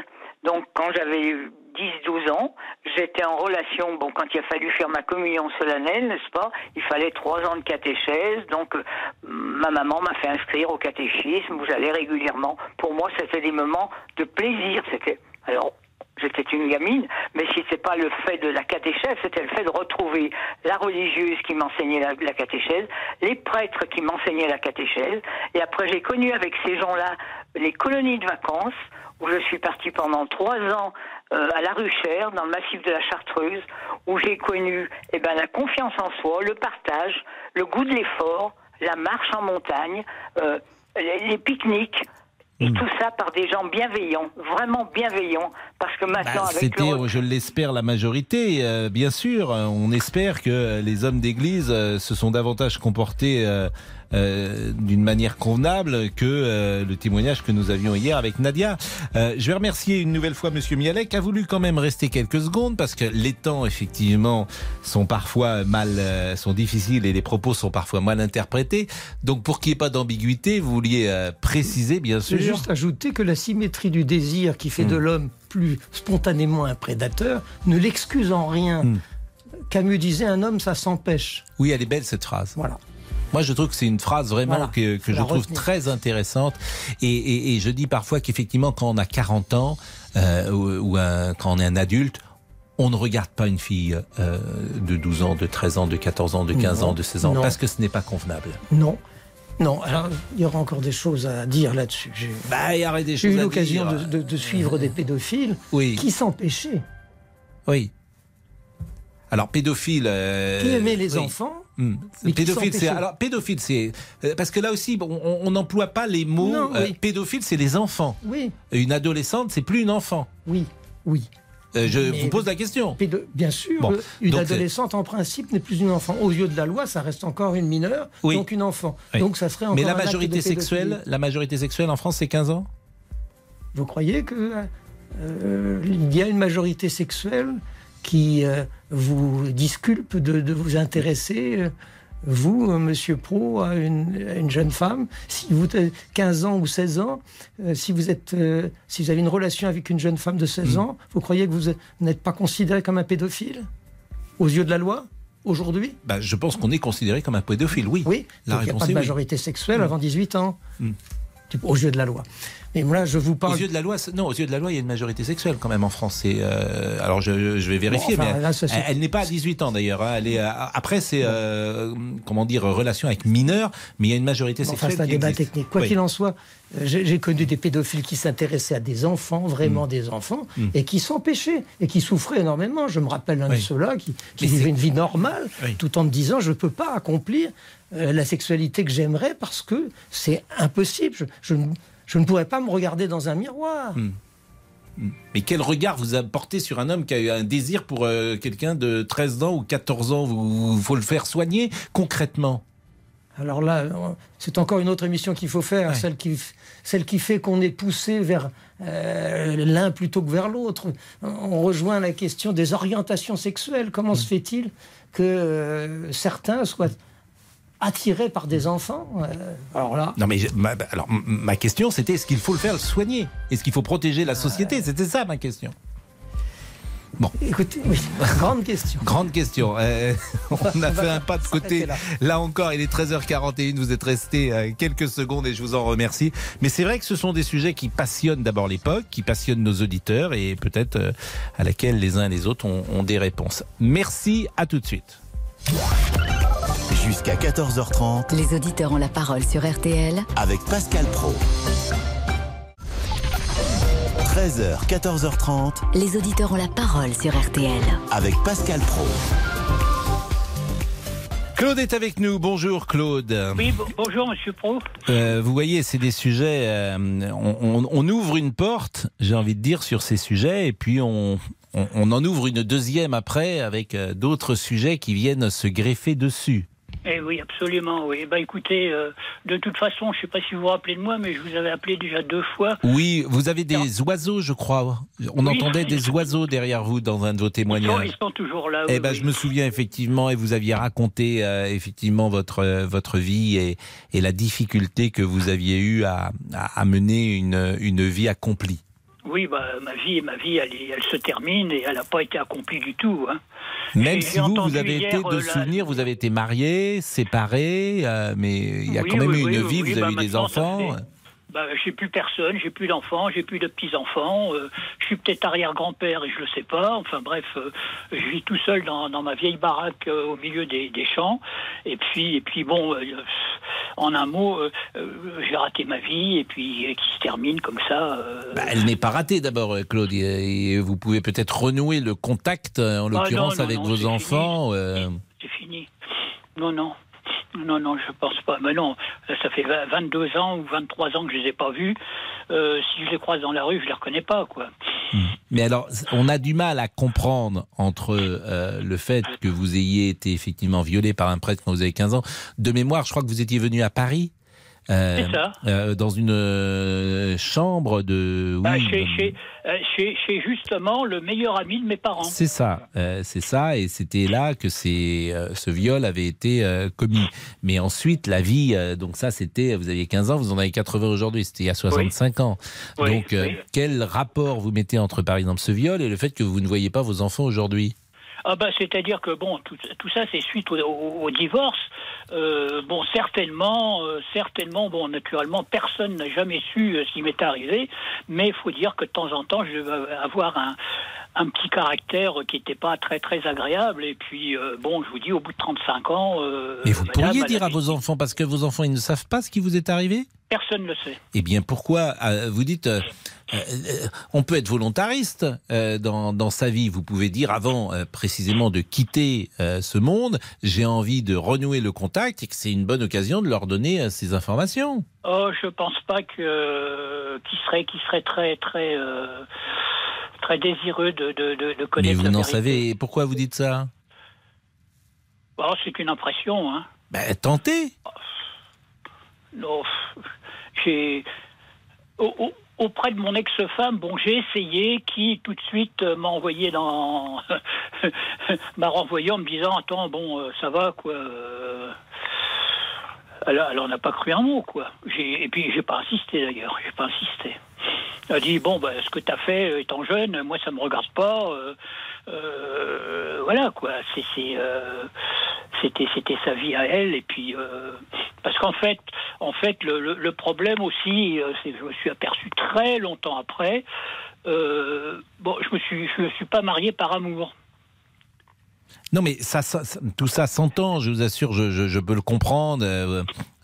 Donc, quand j'avais 10-12 ans, j'étais en relation, bon, quand il a fallu faire ma communion solennelle, n'est-ce pas Il fallait trois ans de catéchèse, donc euh, ma maman m'a fait inscrire au catéchisme où j'allais régulièrement. Pour moi, c'était des moments de plaisir. C'était alors j'étais une gamine, mais c'est pas le fait de la catéchèse, c'était le fait de retrouver la religieuse qui m'enseignait la, catéchèse, les prêtres qui m'enseignaient la catéchèse, et après j'ai connu avec ces gens-là les colonies de vacances, où je suis partie pendant trois ans euh, à La Ruchère, dans le massif de la Chartreuse, où j'ai connu eh ben, la confiance en soi, le partage, le goût de l'effort, la marche en montagne, euh, les pique-niques, et hmm. tout ça par des gens bienveillants, vraiment bienveillants. Parce que maintenant, bah, C'était, je l'espère, la majorité, euh, bien sûr. On espère que les hommes d'église euh, se sont davantage comportés euh, euh, d'une manière convenable que euh, le témoignage que nous avions hier avec Nadia. Euh, je vais remercier une nouvelle fois Monsieur Mialek, qui a voulu quand même rester quelques secondes parce que les temps effectivement sont parfois mal, sont difficiles et les propos sont parfois mal interprétés. Donc pour qu'il n'y ait pas d'ambiguïté, vous vouliez préciser bien sûr. juste ajouter que la symétrie du désir qui fait de hmm. l'homme plus spontanément un prédateur ne l'excuse en rien. Hmm. Camus disait un homme, ça s'empêche. Oui, elle est belle cette phrase. Voilà. Moi, je trouve que c'est une phrase vraiment que, que je trouve très intéressante. Et, et, et, je dis parfois qu'effectivement, quand on a 40 ans euh, ou, un, quand on est un adulte, on ne regarde pas une fille euh, de 12 ans, de 13 ans, de 14 ans, de 15 ans, de 16 ans, parce que ce n'est pas convenable. Non. Non, alors il y aura encore des choses à dire là-dessus. J'ai bah, eu l'occasion de, de, de, suivre des pédophiles oui. qui s'empêchaient. Oui. Alors pédophile. Euh, qui aimait les enfants Hmm. Pédophile, c'est alors pédophile, c'est euh, parce que là aussi, on n'emploie pas les mots. Euh, pédophile, c'est les enfants. Oui. Une adolescente, c'est plus une enfant. Oui, oui. Euh, je vous pose la question. Bien sûr, une adolescente en principe n'est plus une enfant. Aux yeux de la loi, ça reste encore une mineure, donc une enfant. Donc ça serait encore Mais la majorité sexuelle, la majorité sexuelle en France, c'est 15 ans? Vous croyez que il y a une majorité sexuelle qui euh, vous disculpe de, vous intéresser, euh, vous, euh, monsieur Pro, à une, jeune femme, si vous avez 15 ans ou 16 ans, si, vous êtes, si vous avez une relation avec une jeune femme de 16 mm. ans, vous croyez que vous n'êtes pas considéré comme un pédophile aux yeux de la loi aujourd'hui? Bah, Je pense qu'on est considéré comme un pédophile, oui. Oui, il n'y a pas de majorité sexuelle mm. avant 18 ans, mm. aux yeux de la loi. Et moi, je vous parle. Aux yeux de la loi, non, aux yeux de la loi, il y a une majorité sexuelle quand même en France. Euh, alors, je, je, vais vérifier, mais elle, n'est pas à 18 ans d'ailleurs. Hein. Est après, c'est euh, comment dire, relation avec mineurs, mais il y a une majorité sexuelle. c'est un débat technique. Quoi qu'il en soit, j'ai connu des pédophiles qui s'intéressaient à des enfants, vraiment mm. des enfants, mm. et qui s'empêchaient et qui souffraient énormément. Je me rappelle un de ceux-là qui, qui vivait une vie normale, tout en me disant je ne peux pas accomplir euh, la sexualité que j'aimerais parce que c'est impossible. Je, je, je ne pourrais pas me regarder dans un miroir. Hmm. Hmm. Mais quel regard vous apportez sur un homme qui a eu un désir pour euh, quelqu'un de 13 ans ou 14 ans? Il faut le faire soigner concrètement? Alors là, c'est encore une autre émission qu'il faut faire, celle, qui, celle qui fait qu'on est poussé vers euh, l'un plutôt que vers l'autre. On rejoint la question des orientations sexuelles. Comment se hmm. fait-il que euh, certains soient attiré par des enfants. Euh, alors là. Non, mais ma, alors, ma question, c'était est-ce qu'il faut le faire soigner? Est-ce qu'il faut protéger la société? Euh. C'était ça ma question. Bon. Écoutez, oui, grande question. grande question. Euh, on a fait un pas de côté. Là. encore, il est 13h41. Vous êtes resté quelques secondes et je vous en remercie. Mais c'est vrai que ce sont des sujets qui passionnent d'abord l'époque, qui passionnent nos auditeurs et peut-être à laquelle les uns et les autres ont, ont des réponses. Merci. À tout de suite. Jusqu'à 14h30. Les auditeurs ont la parole sur RTL. Avec Pascal Pro. 13h, 14h30. Les auditeurs ont la parole sur RTL. Avec Pascal Pro. Claude est avec nous. Bonjour Claude. Oui, bonjour Monsieur Pro. Euh, vous voyez, c'est des sujets. Euh, on, on, ouvre une porte, j'ai envie de dire, sur ces sujets, et puis on, on en ouvre une deuxième après avec euh, d'autres sujets qui viennent se greffer dessus. Eh oui, absolument. Oui. Bah, écoutez, euh, de toute façon, je ne sais pas si vous vous rappelez de moi, mais je vous avais appelé déjà deux fois. Oui, vous avez des oiseaux, je crois. On entendait des oiseaux derrière vous dans un de vos témoignages. Ils sont, toujours là. Eh ben, je me souviens effectivement, et vous aviez raconté euh, effectivement votre euh, votre vie et, et, la difficulté que vous aviez eue à, à, mener une, une vie accomplie. Oui, bah, ma vie, ma vie, elle, elle se termine et elle n'a pas été accomplie du tout. Hein. Même si vous, vous avez été de souvenir, vous avez été marié, séparé, euh, mais il y a quand même eu une vie, vous avez eu bah, des enfants bah, j'ai plus personne, j'ai plus d'enfants, j'ai plus de petits-enfants, euh, je suis peut-être arrière-grand-père et je le sais pas. Enfin bref, euh, je vis tout seul dans, dans ma vieille baraque euh, au milieu des, des, champs. Et puis, et puis bon, en un mot, j'ai raté ma vie et puis qui se termine comme ça. Bah, elle n'est pas ratée d'abord, Claude. vous pouvez peut-être renouer le contact, en ah, l'occurrence avec vos enfants. C'est fini. Non, non. Non, non, je pense pas. Mais non, ça fait 22 ans ou 23 ans que je les ai pas vus. Euh, si je les croise dans la rue, je les reconnais pas, quoi. Hmm. Mais alors, on a du mal à comprendre entre euh, le fait que vous ayez été effectivement violé par un prêtre quand vous avez 15 ans. De mémoire, je crois que vous étiez venu à Paris euh, ça. Euh, dans une euh, chambre de. Bah, chez, chez, justement le meilleur ami de mes parents. C'est ça, c'est ça, et c'était là que ce viol avait été commis. Mais ensuite, la vie, donc ça, c'était, vous aviez 15 ans, vous en avez 80 aujourd'hui, c'était il y a 65 ans. donc, quel rapport vous mettez entre, par exemple, ce viol et le fait que vous ne voyez pas vos enfants aujourd'hui? Ah bah, c'est-à-dire que bon, tout, ça c'est suite au, divorce. Euh, bon, certainement, euh, certainement, bon, naturellement, personne n'a jamais su euh, ce qui m'est arrivé, mais il faut dire que de temps en temps, je vais avoir un, un petit caractère qui n'était pas très très agréable. Et puis, bon, je vous dis, au bout de 35 ans. Mais vous pourriez dire à vos enfants, parce que vos enfants, ils ne savent pas ce qui vous est arrivé? Personne ne le sait. Eh bien, pourquoi Vous dites, euh, euh, on peut être volontariste euh, dans, sa vie. Vous pouvez dire avant précisément de quitter ce monde, j'ai envie de renouer le contact et que c'est une bonne occasion de leur donner ces informations. Oh, je pense pas que qui serait qui serait très très très désireux de, de, connaître. Mais vous n'en savez pourquoi vous dites ça? Oh, c'est qu'une impression. Hein. Ben, tentez. Non, j'ai auprès de mon ex-femme, bon, j'ai essayé, qui tout de suite euh, m'a envoyé dans. m'a renvoyé en me disant Attends, bon, euh, ça va, quoi. Alors, elle n'a pas cru un mot, quoi. Et puis, j'ai pas insisté d'ailleurs, j'ai pas insisté. A dit Bon, bah, ce que tu as fait euh, étant jeune, moi, ça me regarde pas. voilà, quoi. C'était c'était sa vie à elle et puis parce qu'en fait, en fait, le, problème aussi, euh, c'est que je me suis aperçu très longtemps après. Euh, bon, je me suis, je me suis pas marié par amour. Non, mais ça, tout ça s'entend, je vous assure, je, peux le comprendre.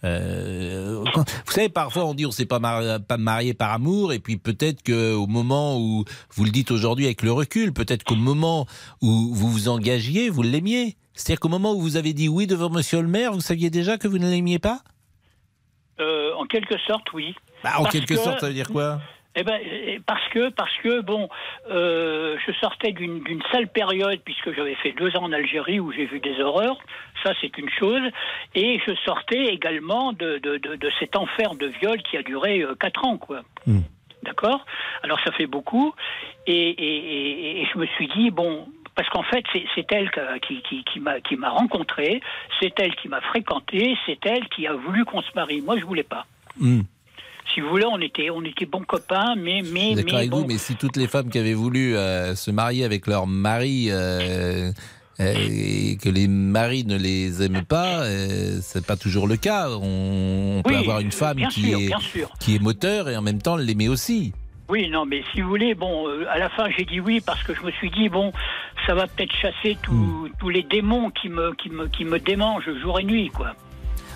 Euh, vous savez, parfois on dit on ne s'est pas, pas marié par amour, et puis peut-être qu'au moment où, vous le dites aujourd'hui avec le recul, peut-être qu'au moment où vous vous engagiez, vous l'aimiez. C'est-à-dire qu'au moment où vous avez dit oui devant monsieur le maire, vous saviez déjà que vous ne l'aimiez pas? Euh, En quelque sorte, oui. Bah, en quelque sorte, ça veut dire quoi? Eh ben, eh, parce que, parce que bon, euh, je sortais d'une sale période puisque j'avais fait deux ans en Algérie où j'ai vu des horreurs. Ça, c'est une chose. Et je sortais également de, de, de, cet enfer de viol qui a duré euh, quatre ans, quoi. Hmm. D'accord? Alors ça fait beaucoup. Et, et, et, je me suis dit, bon, parce qu'en fait, c'est elle qui, qui, qui m'a rencontré, c'est elle qui m'a fréquenté, c'est elle qui a voulu qu'on se marie. Moi, je voulais pas. Hmm. Si vous voulez, on était, on était bons copains, mais. mais D'accord avec vous, mais si toutes les femmes qui avaient voulu euh, se marier avec leur mari. Euh, euh, et que les maris ne les aiment pas, c'est pas toujours le cas. On, peut avoir une femme qui, est, qui est moteur et en même temps l'aimer aussi. Oui, non, mais si vous voulez, bon, euh, à la fin j'ai dit oui parce que je me suis dit bon, ça va peut-être chasser hmm. tous les démons qui me, qui me, qui me démangent jour et nuit, quoi.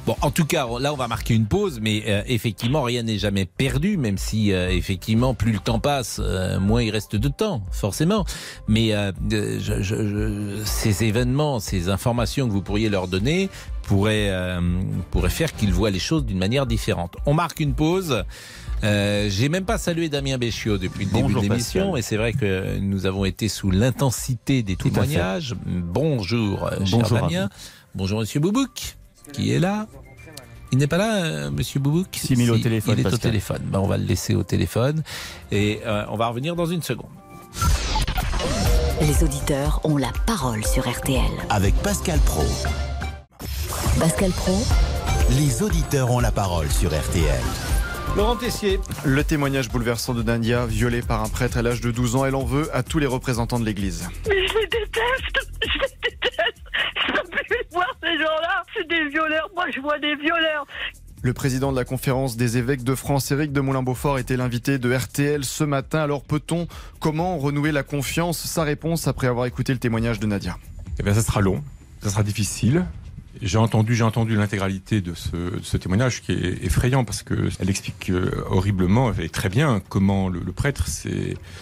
Bon, en tout cas, là, on va marquer une pause, mais euh, effectivement, rien n'est jamais perdu, même si euh, effectivement, plus le temps passe, euh, moins il reste de temps, forcément. Mais je, je, ces événements, ces informations que vous pourriez leur donner pourraient, pourraient faire qu'ils voient les choses d'une manière différente. On marque une pause. Euh, J'ai même pas salué Damien Béchiot depuis le début de l'émission, et c'est vrai que nous avons été sous l'intensité des témoignages. Bonjour, Bonjour, cher Damien. Bonjour, Monsieur Boubouk qui est là. Il n'est pas là, euh, Monsieur Boubouk si, au téléphone. Il est au téléphone. Ben, on va le laisser au téléphone et euh, on va revenir dans une seconde. Les auditeurs ont la parole sur RTL. Avec Pascal Pro. Pascal Pro. Les auditeurs ont la parole sur RTL. Laurent Tessier. Le témoignage bouleversant de Dania, violée par un prêtre à l'âge de 12 ans, elle en veut à tous les représentants de l'Église. Mais je les déteste Je peux plus voir ces gens-là C'est des violeurs Moi, je vois des violeurs le président de la conférence des évêques de France, Éric de Moulin-Beaufort, était l'invité de RTL ce matin. Alors peut-on, comment renouer la confiance? Sa réponse après avoir écouté le témoignage de Nadia. Eh bien, ça sera long, ça sera difficile. J'ai entendu, j'ai entendu l'intégralité de ce, témoignage qui est effrayant parce que elle explique euh, horriblement et très bien comment le, prêtre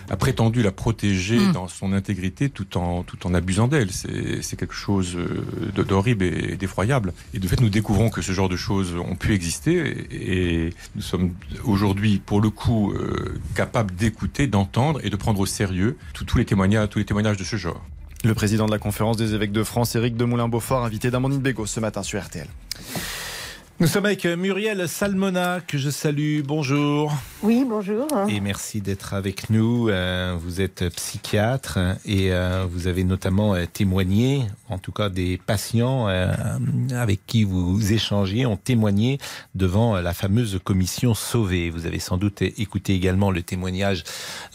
a prétendu la protéger mm. dans son intégrité tout en tout en abusant d'elle. C'est quelque chose euh, d'horrible et d'effroyable. Et de fait, nous découvrons que ce genre de choses ont pu exister et nous sommes aujourd'hui, pour le coup, euh, capables d'écouter, d'entendre et de prendre au sérieux tous les témoignages, tous les témoignages de ce genre. Le président de la conférence des évêques de France, Éric de Moulin-Beaufort, invité d'Amandine Bégaud ce matin sur RTL. Nous sommes avec Muriel Salmona, que je salue. Bonjour. Oui, bonjour. Et merci d'être avec nous. Euh, vous êtes psychiatre et euh, vous avez notamment euh, témoigné, en tout cas des patients avec qui vous échangez ont témoigné devant la fameuse commission Sauvé. Vous avez sans doute écouté également le témoignage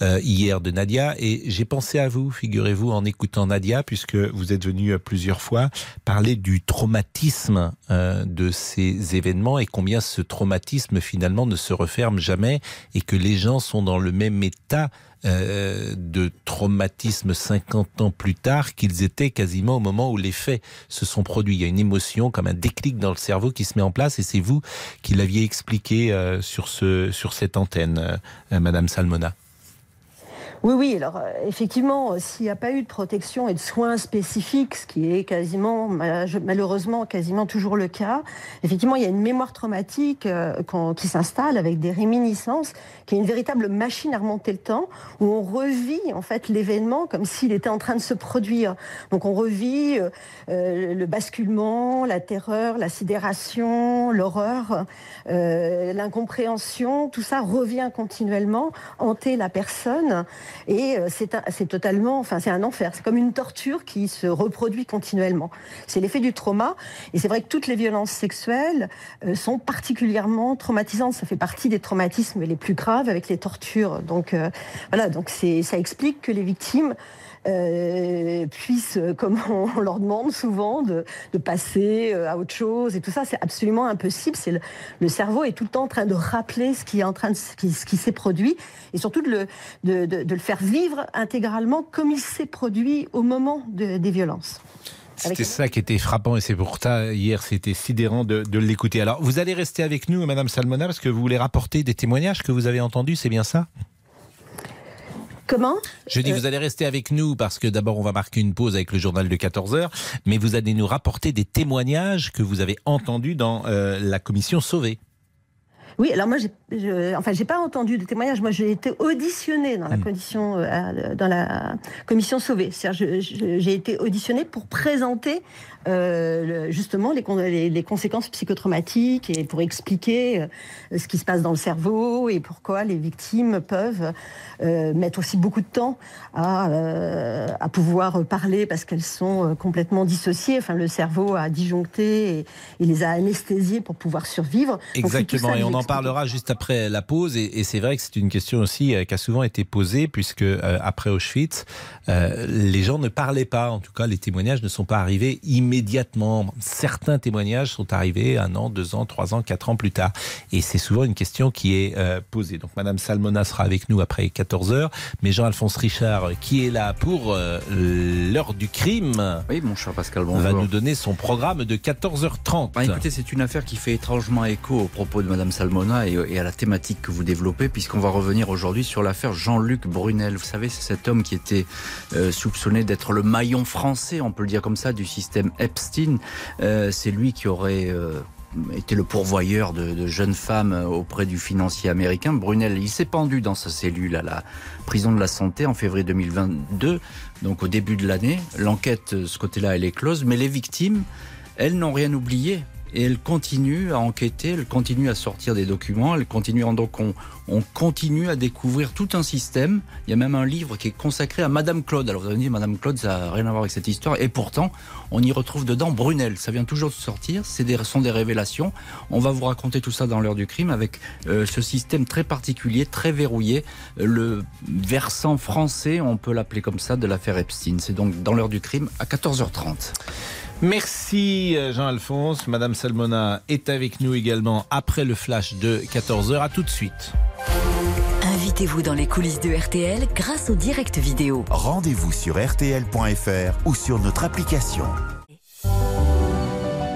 hier de Nadia et j'ai pensé à vous, figurez-vous, en écoutant Nadia, puisque vous êtes venu plusieurs fois parler du traumatisme de ces événements et combien ce traumatisme finalement ne se referme jamais et que les gens sont dans le même état euh, de traumatisme 50 ans plus tard qu'ils étaient quasiment au moment où les faits se sont produits. Il y a une émotion comme un déclic dans le cerveau qui se met en place et c'est vous qui l'aviez expliqué euh, sur, ce, sur cette antenne, euh, Madame Salmona. Oui, oui. Alors, euh, effectivement, euh, s'il n'y a pas eu de protection et de soins spécifiques, ce qui est quasiment, malheureusement, quasiment toujours le cas, effectivement, il y a une mémoire traumatique euh, qui s'installe avec des réminiscences, qui est une véritable machine à remonter le temps, où on revit, en fait, l'événement comme s'il était en train de se produire. Donc, on revit le basculement, la terreur, la sidération, l'horreur, l'incompréhension, tout ça revient continuellement, hanter la personne. Et euh, c'est totalement, enfin c'est un enfer. C'est comme une torture qui se reproduit continuellement. C'est l'effet du trauma. Et c'est vrai que toutes les violences sexuelles euh, sont particulièrement traumatisantes. Ça fait partie des traumatismes les plus graves avec les tortures. Donc euh, voilà, donc ça explique que les victimes euh, puissent, euh, comme on leur demande souvent, de, passer euh, à autre chose et tout ça, c'est absolument impossible. C'est le, cerveau est tout le temps en train de rappeler ce qui est en train de, ce qui, s'est produit et surtout de le, de, le faire vivre intégralement comme il s'est produit au moment des violences. C'était ça qui était frappant et c'est pour ça hier c'était sidérant de, de l'écouter. Alors vous allez rester avec nous, Madame Salmona, parce que vous voulez rapporter des témoignages que vous avez entendus, c'est bien ça? Comment Je dis, euh, vous allez rester avec nous parce que d'abord, on va marquer une pause avec le journal de 14 heures, mais vous allez nous rapporter des témoignages que vous avez entendus dans euh, la commission Sauvé. Oui, alors moi, j'ai, enfin, j'ai pas entendu de témoignages. Moi, j'ai été auditionnée dans la, hmm. commission, euh, dans la commission Sauvé. C'est-à-dire, j'ai été auditionnée pour présenter euh, justement les, les, conséquences psychotraumatiques et pour expliquer euh, ce qui se passe dans le cerveau et pourquoi les victimes peuvent euh, mettre aussi beaucoup de temps à, à pouvoir parler parce qu'elles sont complètement dissociées. Enfin, le cerveau a disjoncté et, les a anesthésiées pour pouvoir survivre. Exactement, et on en en parlera juste après la pause. Et, c'est vrai que c'est une question aussi qui a souvent été posée, puisque après Auschwitz, les gens ne parlaient pas. En tout cas, les témoignages ne sont pas arrivés immédiatement. Certains témoignages sont arrivés un an, deux ans, trois ans, quatre ans plus tard. Et c'est souvent une question qui est posée. Donc, Madame Salmona sera avec nous après 14 heures, mais Jean-Alphonse Richard, qui est là pour l'heure du crime, oui, mon cher Pascal, va nous donner son programme de 14h30. Bah, écoutez, c'est une affaire qui fait étrangement écho au propos de Madame Salmona et, à la thématique que vous développez, puisqu'on va revenir aujourd'hui sur l'affaire Jean-Luc Brunel. Vous savez, c'est cet homme qui était euh, soupçonné d'être le maillon français, on peut le dire comme ça, du système Epstein. Euh, c'est lui qui aurait euh, été le pourvoyeur de, jeunes femmes auprès du financier américain. Brunel, il s'est pendu dans sa cellule à la prison de la santé en février 2022, donc au début de l'année. L'enquête, ce côté-là, elle est close, mais les victimes, elles n'ont rien oublié et elle continue à enquêter, elle continue à sortir des documents, elle continue donc on, on continue à découvrir tout un système. Il y a même un livre qui est consacré à Madame Claude. Alors vous allez me dire Madame Claude, ça n'a rien à voir avec cette histoire, et pourtant on y retrouve dedans Brunel. Ça vient toujours de sortir, c'est des sont des révélations. On va vous raconter tout ça dans l'heure du crime avec euh, ce système très particulier, très verrouillé, le versant français, on peut l'appeler comme ça, de l'affaire Epstein. C'est donc dans l'heure du crime à 14h30. Merci euh, Jean-Alphonse. Madame Salmona est avec nous également après le flash de 14h. À tout de suite. Invitez-vous dans les coulisses de RTL grâce au direct vidéo. Rendez-vous sur rtl.fr ou sur notre application.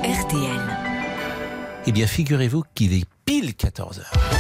RTL. Eh bien, figurez-vous qu'il est pile 14h.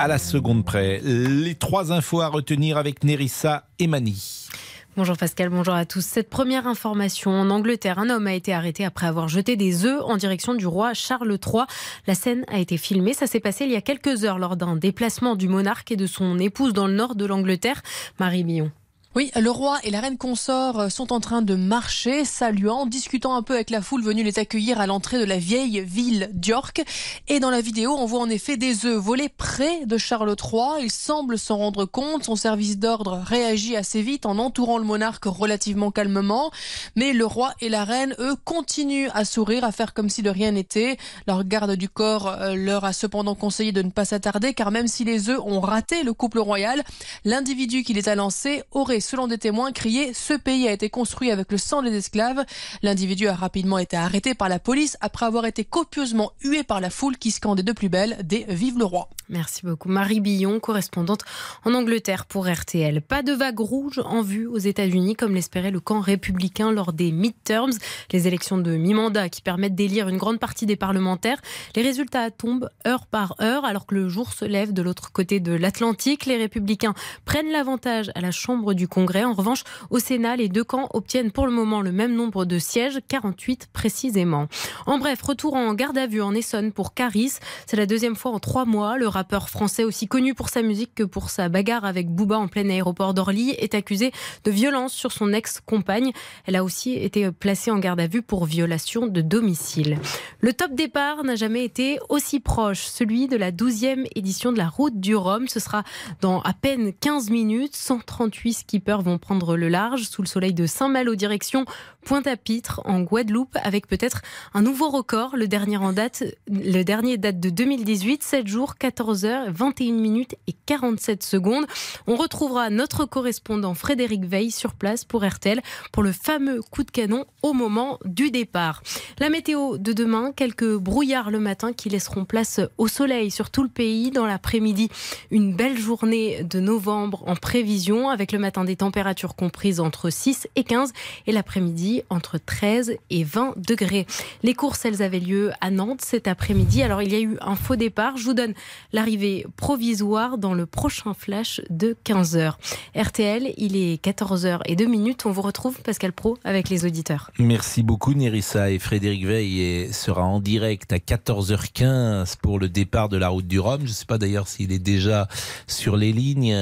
À la seconde près. Les trois infos à retenir avec Nerissa et Mani. Bonjour Pascal, bonjour à tous. Cette première information en Angleterre, un homme a été arrêté après avoir jeté des œufs en direction du roi Charles III. La scène a été filmée, ça s'est passé il y a quelques heures lors d'un déplacement du monarque et de son épouse dans le nord de l'Angleterre, Marie Millon. Oui, le roi et la reine consort euh, sont en train de marcher, saluant, discutant un peu avec la foule venue les accueillir à l'entrée de la vieille ville d'York. Et dans la vidéo, on voit en effet des œufs volés près de Charles III. Il semble s'en rendre compte. Son service d'ordre réagit assez vite en entourant le monarque relativement calmement. Mais le roi et la reine, eux, continuent à sourire, à faire comme si de rien n'était. Leur garde du corps euh, leur a cependant conseillé de ne pas s'attarder, car même si les œufs ont raté le couple royal, l'individu qui les a lancés aurait selon des témoins, crié Ce pays a été construit avec le sang des esclaves. L'individu a rapidement été arrêté par la police après avoir été copieusement hué par la foule qui scandait de plus belle des Vive le roi. Merci beaucoup. Marie Billon, correspondante en Angleterre pour RTL. Pas de vague rouge en vue aux États-Unis, comme l'espérait le camp républicain lors des midterms, les élections de mi-mandat qui permettent d'élire une grande partie des parlementaires. Les résultats tombent heure par heure, alors que le jour se lève de l'autre côté de l'Atlantique. Les républicains prennent l'avantage à la Chambre du Congrès. En revanche, au Sénat, les deux camps obtiennent pour le moment le même nombre de sièges, 48 précisément. En bref, retour en garde à vue en Essonne pour Caris. C'est la deuxième fois en trois mois. Le rappeur français, aussi connu pour sa musique que pour sa bagarre avec Booba en plein aéroport d'Orly, est accusé de violence sur son ex-compagne. Elle a aussi été placée en garde à vue pour violation de domicile. Le top départ n'a jamais été aussi proche, celui de la 12e édition de la Route du Rhum. Ce sera dans à peine 15 minutes. 138 skippers vont prendre le large sous le soleil de Saint-Malo direction Pointe-à-Pitre en Guadeloupe avec peut-être un nouveau record. Le dernier date, le dernier date de 2018, 7 jours, 14 14h, 21 minutes et 47 secondes. On retrouvera notre correspondant Frédéric Veil sur place pour RTL pour le fameux coup de canon au moment du départ. La météo de demain, quelques brouillards le matin qui laisseront place au soleil sur tout le pays dans l'après-midi. Une belle journée de novembre en prévision avec le matin des températures comprises entre 6 et 15 et l'après-midi entre 13 et 20 degrés. Les courses, elles avaient lieu à Nantes cet après-midi. Alors il y a eu un faux départ. Je vous donne la arrivée provisoire dans le prochain flash de 15h. RTL, il est 14h et 2 minutes. On vous retrouve, Pascal Pro, avec les auditeurs. Merci beaucoup, Nerissa. Et Frédéric Veil sera en direct à 14h15 pour le départ de la route du Rhum. Je ne sais pas d'ailleurs s'il est déjà sur les lignes.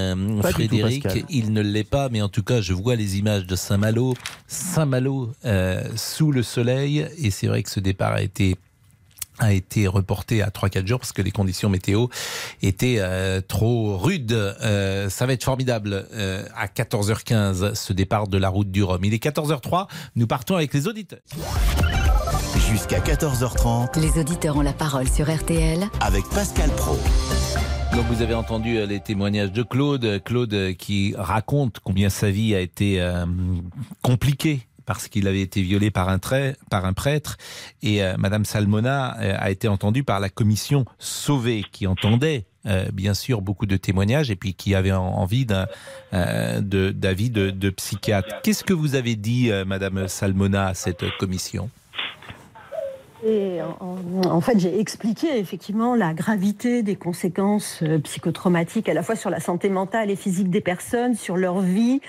Frédéric, il ne l'est pas, mais en tout cas, je vois les images de Saint-Malo. Saint-Malo euh, sous le soleil. Et c'est vrai que ce départ a été a été reporté à 3-4 jours parce que les conditions météo étaient euh, trop rudes. Euh, ça va être formidable euh, à 14h15 ce départ de la route du Rhum. Il est 14h03, nous partons avec les auditeurs. Jusqu'à 14h30. Les auditeurs ont la parole sur RTL. Avec Pascal Pro. Donc vous avez entendu euh, les témoignages de Claude, Claude euh, qui raconte combien sa vie a été euh, compliquée parce qu'il avait été violé par un, prêtre. Et Madame Salmona a été entendue par la commission Sauvé, qui entendait bien sûr beaucoup de témoignages et puis qui avait envie d'avis de, de psychiatre. Qu'est-ce que vous avez dit, Madame Salmona, à cette commission? Et en, fait, j'ai expliqué effectivement la gravité des conséquences euh, psychotraumatiques à la fois sur la santé mentale et physique des personnes, sur leur vie,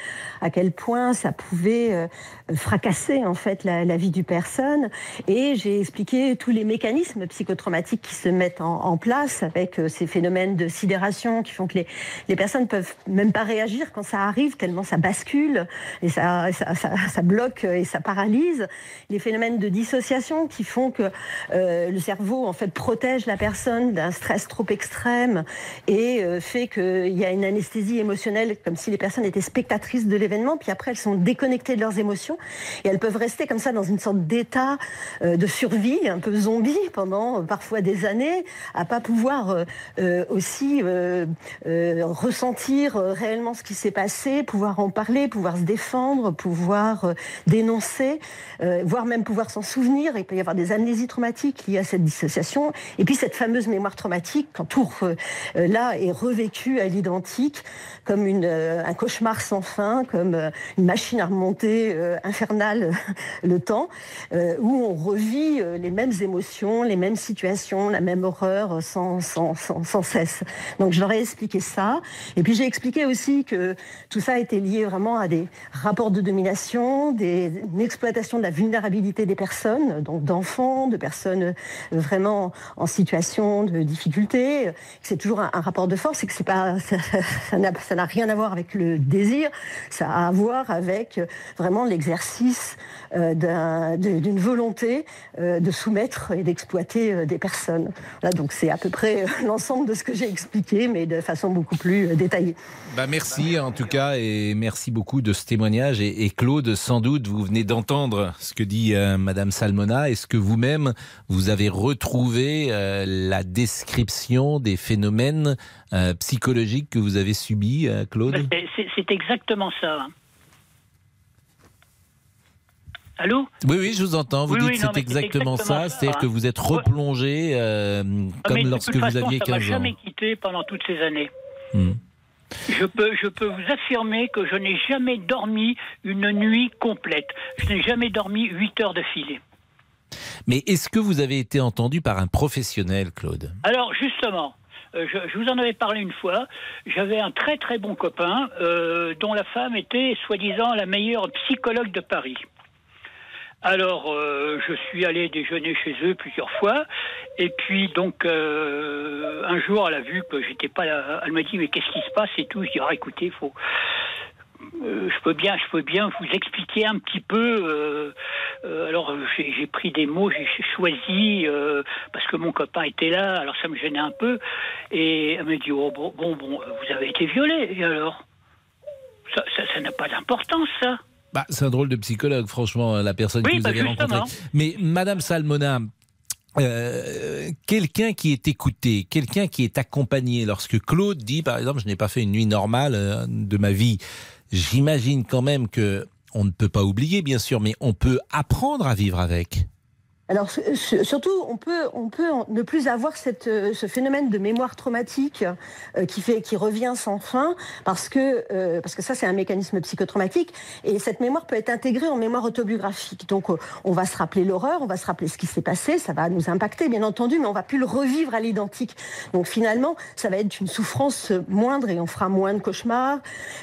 à quel point ça pouvait euh, fracasser en fait la, vie du personne. Et j'ai expliqué tous les mécanismes psychotraumatiques qui se mettent en, place avec euh, ces phénomènes de sidération qui font que les, les personnes peuvent même pas réagir quand ça arrive tellement ça bascule et ça, ça, ça, bloque et ça paralyse. Les phénomènes de dissociation qui font que que euh, le cerveau en fait protège la personne d'un stress trop extrême et euh, fait qu'il y a une anesthésie émotionnelle comme si les personnes étaient spectatrices de l'événement, puis après elles sont déconnectées de leurs émotions et elles peuvent rester comme ça dans une sorte d'état euh, de survie, un peu zombie pendant parfois des années, à pas pouvoir aussi ressentir réellement ce qui s'est passé, pouvoir en parler, pouvoir se défendre, pouvoir dénoncer, voire même pouvoir s'en souvenir. Il peut y avoir des années traumatique liée à cette dissociation, et puis cette fameuse mémoire traumatique, quand tout euh, là est revécu à l'identique, comme euh, un cauchemar sans fin, comme euh, une machine à remonter infernale le temps, où on revit les mêmes émotions, les mêmes situations, la même horreur sans, sans, sans, sans cesse. Donc je leur ai expliqué ça, et puis j'ai expliqué aussi que tout ça était lié vraiment à des rapports de domination, des, une exploitation de la vulnérabilité des personnes, donc d'enfants, de personnes euh, vraiment en situation de difficulté. C'est toujours un, rapport de force et que c'est pas, ça n'a rien à voir avec le désir, ça a à voir avec euh, vraiment l'exercice euh, d'une volonté de soumettre et d'exploiter des personnes. Là, donc c'est à peu près l'ensemble de ce que j'ai expliqué, mais de façon beaucoup plus détaillée. Bah merci en tout cas et merci beaucoup de ce témoignage. Et, Claude, sans doute, vous venez d'entendre ce que dit Madame Salmona. Est-ce que vous-même vous avez retrouvé euh, la description des phénomènes euh, psychologiques que vous avez subis, euh, Claude? C'est exactement ça. Allô Oui, oui, je vous entends. Vous dites que c'est exactement, ça, c'est-à-dire que vous êtes replongé ah, comme lorsque vous aviez 15 ans. Ça m'a jamais quitté pendant toutes ces années. Hmm. Je peux, je peux vous affirmer que je n'ai jamais dormi une nuit complète. Je n'ai jamais dormi 8 heures de filet. Mais est-ce que vous avez été entendu par un professionnel, Claude? Alors justement, euh, je, vous en avais parlé une fois. J'avais un très très bon copain euh, dont la femme était soi-disant la meilleure psychologue de Paris. Alors, euh, je suis allé déjeuner chez eux plusieurs fois, et puis donc un jour, elle a vu que j'étais pas là. Elle m'a dit mais qu'est-ce qui se passe et tout? Je dis ah, écoutez, faut euh, je peux bien, je peux bien vous expliquer un petit peu. Euh, euh, alors j'ai pris des mots, j'ai choisi parce que mon copain était là, alors ça me gênait un peu. Et elle me dit oh bon bon bon, vous avez été violé. Et alors? Ça n'a pas d'importance ça. Bah, c'est un drôle de psychologue, franchement, la personne que vous bah, avez rencontrée. Mais Madame Salmona, quelqu'un qui est écouté, quelqu'un qui est accompagné, lorsque Claude dit, par exemple, je n'ai pas fait une nuit normale de ma vie, j'imagine quand même que on ne peut pas oublier, bien sûr, mais on peut apprendre à vivre avec. Alors surtout, on peut, on peut ne plus avoir cette, euh, ce phénomène de mémoire traumatique euh, qui fait, qui revient sans fin, parce que euh, parce que ça c'est un mécanisme psychotraumatique et cette mémoire peut être intégrée en mémoire autobiographique. Donc on va se rappeler l'horreur, on va se rappeler ce qui s'est passé, ça va nous impacter bien entendu, mais on va plus le revivre à l'identique. Donc finalement, ça va être une souffrance moindre et on fera moins de cauchemars.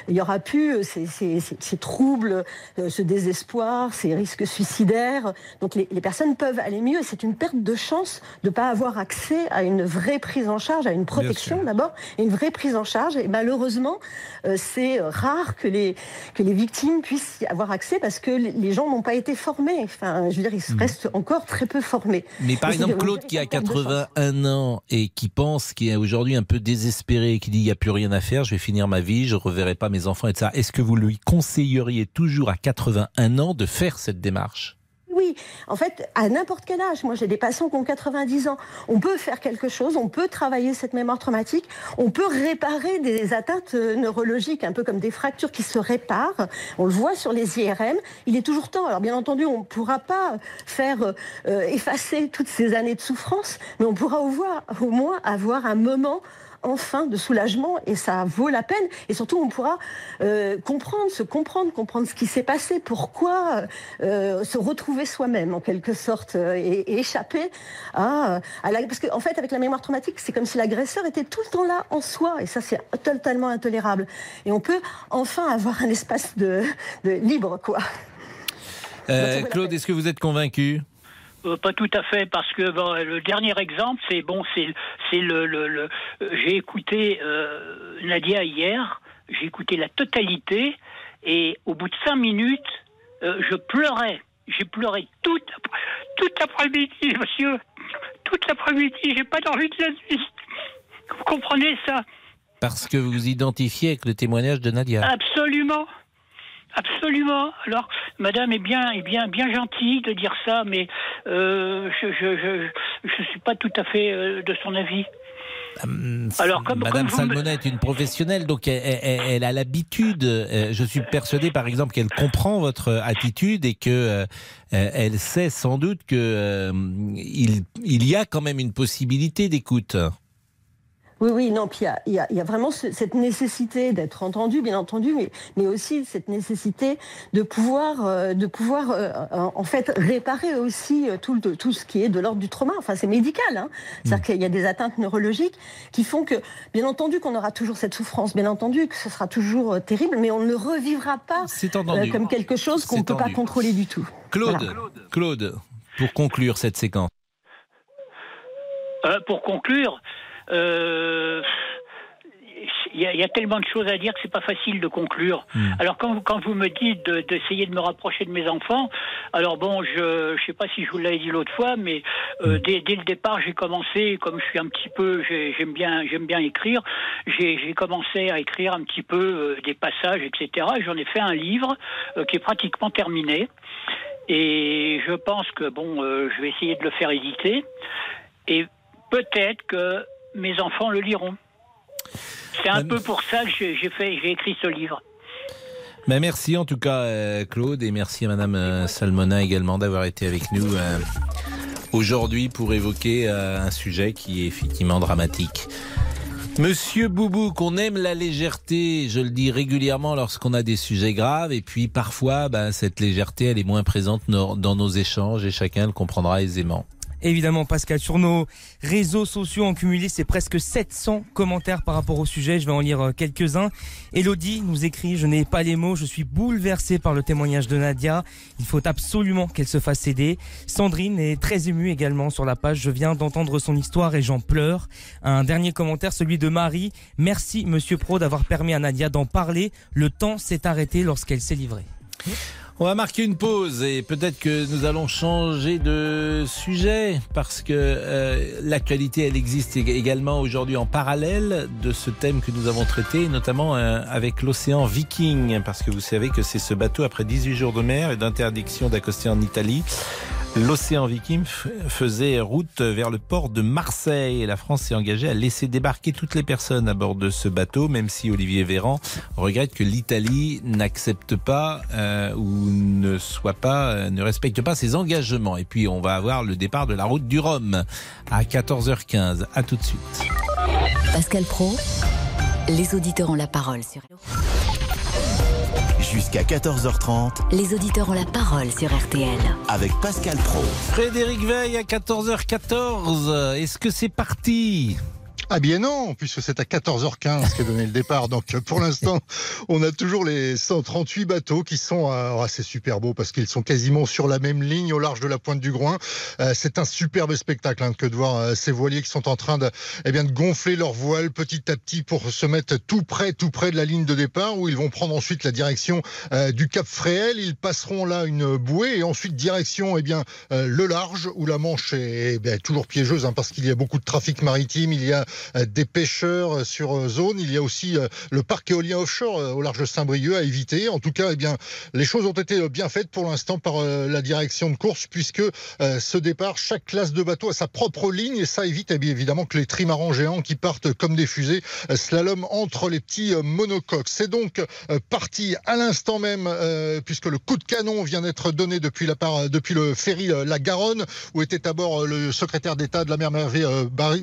Il y aura plus ces, ces, ces troubles, ce désespoir, ces risques suicidaires. Donc les, les personnes peuvent aller mieux. C'est une perte de chance de ne pas avoir accès à une vraie prise en charge, à une protection d'abord, et une vraie prise en charge. Et malheureusement, euh, c'est rare que les, que les victimes puissent y avoir accès parce que les gens n'ont pas été formés. Enfin, je veux dire, ils restent encore très peu formés. Mais par exemple, Claude qui a 81 ans et qui pense, qui est aujourd'hui un peu désespéré, qui dit il n'y a plus rien à faire, je vais finir ma vie, je ne reverrai pas mes enfants, etc. Est-ce que vous lui conseilleriez toujours à 81 ans de faire cette démarche? Oui, en fait, à n'importe quel âge, moi j'ai des patients qui ont 90 ans, on peut faire quelque chose, on peut travailler cette mémoire traumatique, on peut réparer des atteintes euh, neurologiques, un peu comme des fractures qui se réparent. On le voit sur les IRM, il est toujours temps. Alors bien entendu, on ne pourra pas faire euh, effacer toutes ces années de souffrance, mais on pourra au moins avoir un moment enfin de soulagement et ça vaut la peine. Et surtout, on pourra euh, comprendre, se comprendre, comprendre ce qui s'est passé, pourquoi euh, se retrouver soi-même en quelque sorte euh, et, échapper à, la... Parce qu'en en fait, avec la mémoire traumatique, c'est comme si l'agresseur était tout le temps là en soi et ça, c'est totalement intolérable. Et on peut enfin avoir un espace de, de libre, quoi. Claude, est-ce que vous êtes convaincu? Euh, pas tout à fait, parce que le dernier exemple, c'est bon, c'est c'est le, le, j'ai écouté euh, Nadia hier, j'ai écouté la totalité, et au bout de cinq minutes, euh, je pleurais, j'ai pleuré toute toute l'après-midi, monsieur, toute l'après-midi, j'ai pas dormi de la nuit. Vous comprenez ça? Parce que vous vous identifiez avec le témoignage de Nadia. Absolument. Absolument. Alors, Madame est bien, est bien, bien gentille de dire ça, mais euh, je, je, je, suis pas tout à fait euh, de son avis. Hum, Alors, comme, Madame Salmona est une professionnelle, donc elle, a l'habitude. Euh, je suis persuadé, par exemple, qu'elle comprend votre attitude et que elle sait sans doute que il, il y a quand même une possibilité d'écoute. Oui, oui, non, puis il y, y a, vraiment cette nécessité d'être entendu, bien entendu, mais, mais aussi cette nécessité de pouvoir, euh, de pouvoir euh, en fait, réparer aussi euh, tout, tout ce qui est de l'ordre du trauma. Enfin, c'est médical. Hein. C'est-à-dire mm. qu'il y a des atteintes neurologiques qui font que, bien entendu, qu'on aura toujours cette souffrance, bien entendu que ce sera toujours terrible, mais on ne revivra pas comme quelque chose qu'on ne peut pas contrôler du tout. Claude, Claude, pour conclure cette séquence. pour conclure, euh, il y, a tellement de choses à dire que c'est pas facile de conclure. Hmm. Alors quand, quand vous me dites d'essayer de, me rapprocher de mes enfants, alors bon, je ne sais pas si je vous l'avais dit l'autre fois, mais euh, hmm. dès, dès, le départ, j'ai commencé, comme je suis un petit peu, j'aime bien, j'aime bien écrire, j'ai commencé à écrire un petit peu euh, des passages, etc. J'en ai fait un livre qui est pratiquement terminé. Et je pense que bon, je vais essayer de le faire éditer. Et peut-être que mes enfants le liront. C'est un peu pour ça que j'ai fait, j'ai écrit ce livre. Ben merci en tout cas euh, Claude et merci à Madame euh, Salmona également d'avoir été avec nous euh, aujourd'hui pour évoquer un sujet qui est effectivement dramatique. Monsieur Boubou, qu'on aime la légèreté, je le dis régulièrement lorsqu'on a des sujets graves, et puis parfois, ben, cette légèreté, elle est moins présente dans nos échanges, et chacun le comprendra aisément. Évidemment, Pascal, sur nos réseaux sociaux en cumulé, c'est presque 700 commentaires par rapport au sujet. Je vais en lire euh, quelques-uns. Elodie nous écrit, je n'ai pas les mots, je suis bouleversée par le témoignage de Nadia. Il faut absolument qu'elle se fasse aider. Sandrine est très émue également sur la page. Je viens d'entendre son histoire et j'en pleure. Un dernier commentaire, celui de Marie. Merci, monsieur Pro, d'avoir permis à Nadia d'en parler. Le temps s'est arrêté lorsqu'elle s'est livrée. On va marquer une pause et peut-être que nous allons changer de sujet parce que euh, l'actualité elle existe également aujourd'hui en parallèle de ce thème que nous avons traité, notamment euh, avec l'océan Viking. Parce que vous savez que c'est ce bateau après 18 jours de mer et d'interdiction d'accoster en Italie L'océan Viking faisait route vers le port de Marseille et la France s'est engagée à laisser débarquer toutes les personnes à bord de ce bateau, même si Olivier Véran regrette que l'Italie n'accepte pas euh, ou ne soit pas, euh, ne respecte pas ses engagements. Et puis on va avoir le départ de la route du Rhum à 14h15. À tout de suite. Pascal Pro, les auditeurs ont la parole sur. Jusqu'à 14h30, les auditeurs ont la parole sur RTL. Avec Pascal Pro. Frédéric Veil à 14h14. Est-ce que c'est parti? Ah bien non, puisque c'est à 14h15 qu'est donné le départ. Donc pour l'instant, on a toujours les 138 bateaux qui sont... Euh, c'est super beau parce qu'ils sont quasiment sur la même ligne au large de la pointe du Groin. Euh, c'est un superbe spectacle hein, que de voir euh, ces voiliers qui sont en train de, eh bien, de gonfler leurs voiles petit à petit pour se mettre tout près, tout près de la ligne de départ où ils vont prendre ensuite la direction du Cap Fréhel. Ils passeront là une bouée et ensuite direction eh bien, le large où la Manche est, eh toujours piégeuse hein, parce qu'il y a beaucoup de trafic maritime. Il y a des pêcheurs sur zone. Il y a aussi le parc éolien offshore au large de Saint-Brieuc à éviter. En tout cas, eh bien, les choses ont été bien faites pour l'instant par la direction de course, puisque ce départ, chaque classe de bateau a sa propre ligne et ça évite eh évidemment que les trimarans géants qui partent comme des fusées slalom entre les petits monocoques. C'est donc parti à l'instant même, puisque le coup de canon vient d'être donné depuis, la depuis le ferry La Garonne, où était à bord le secrétaire d'État de la mer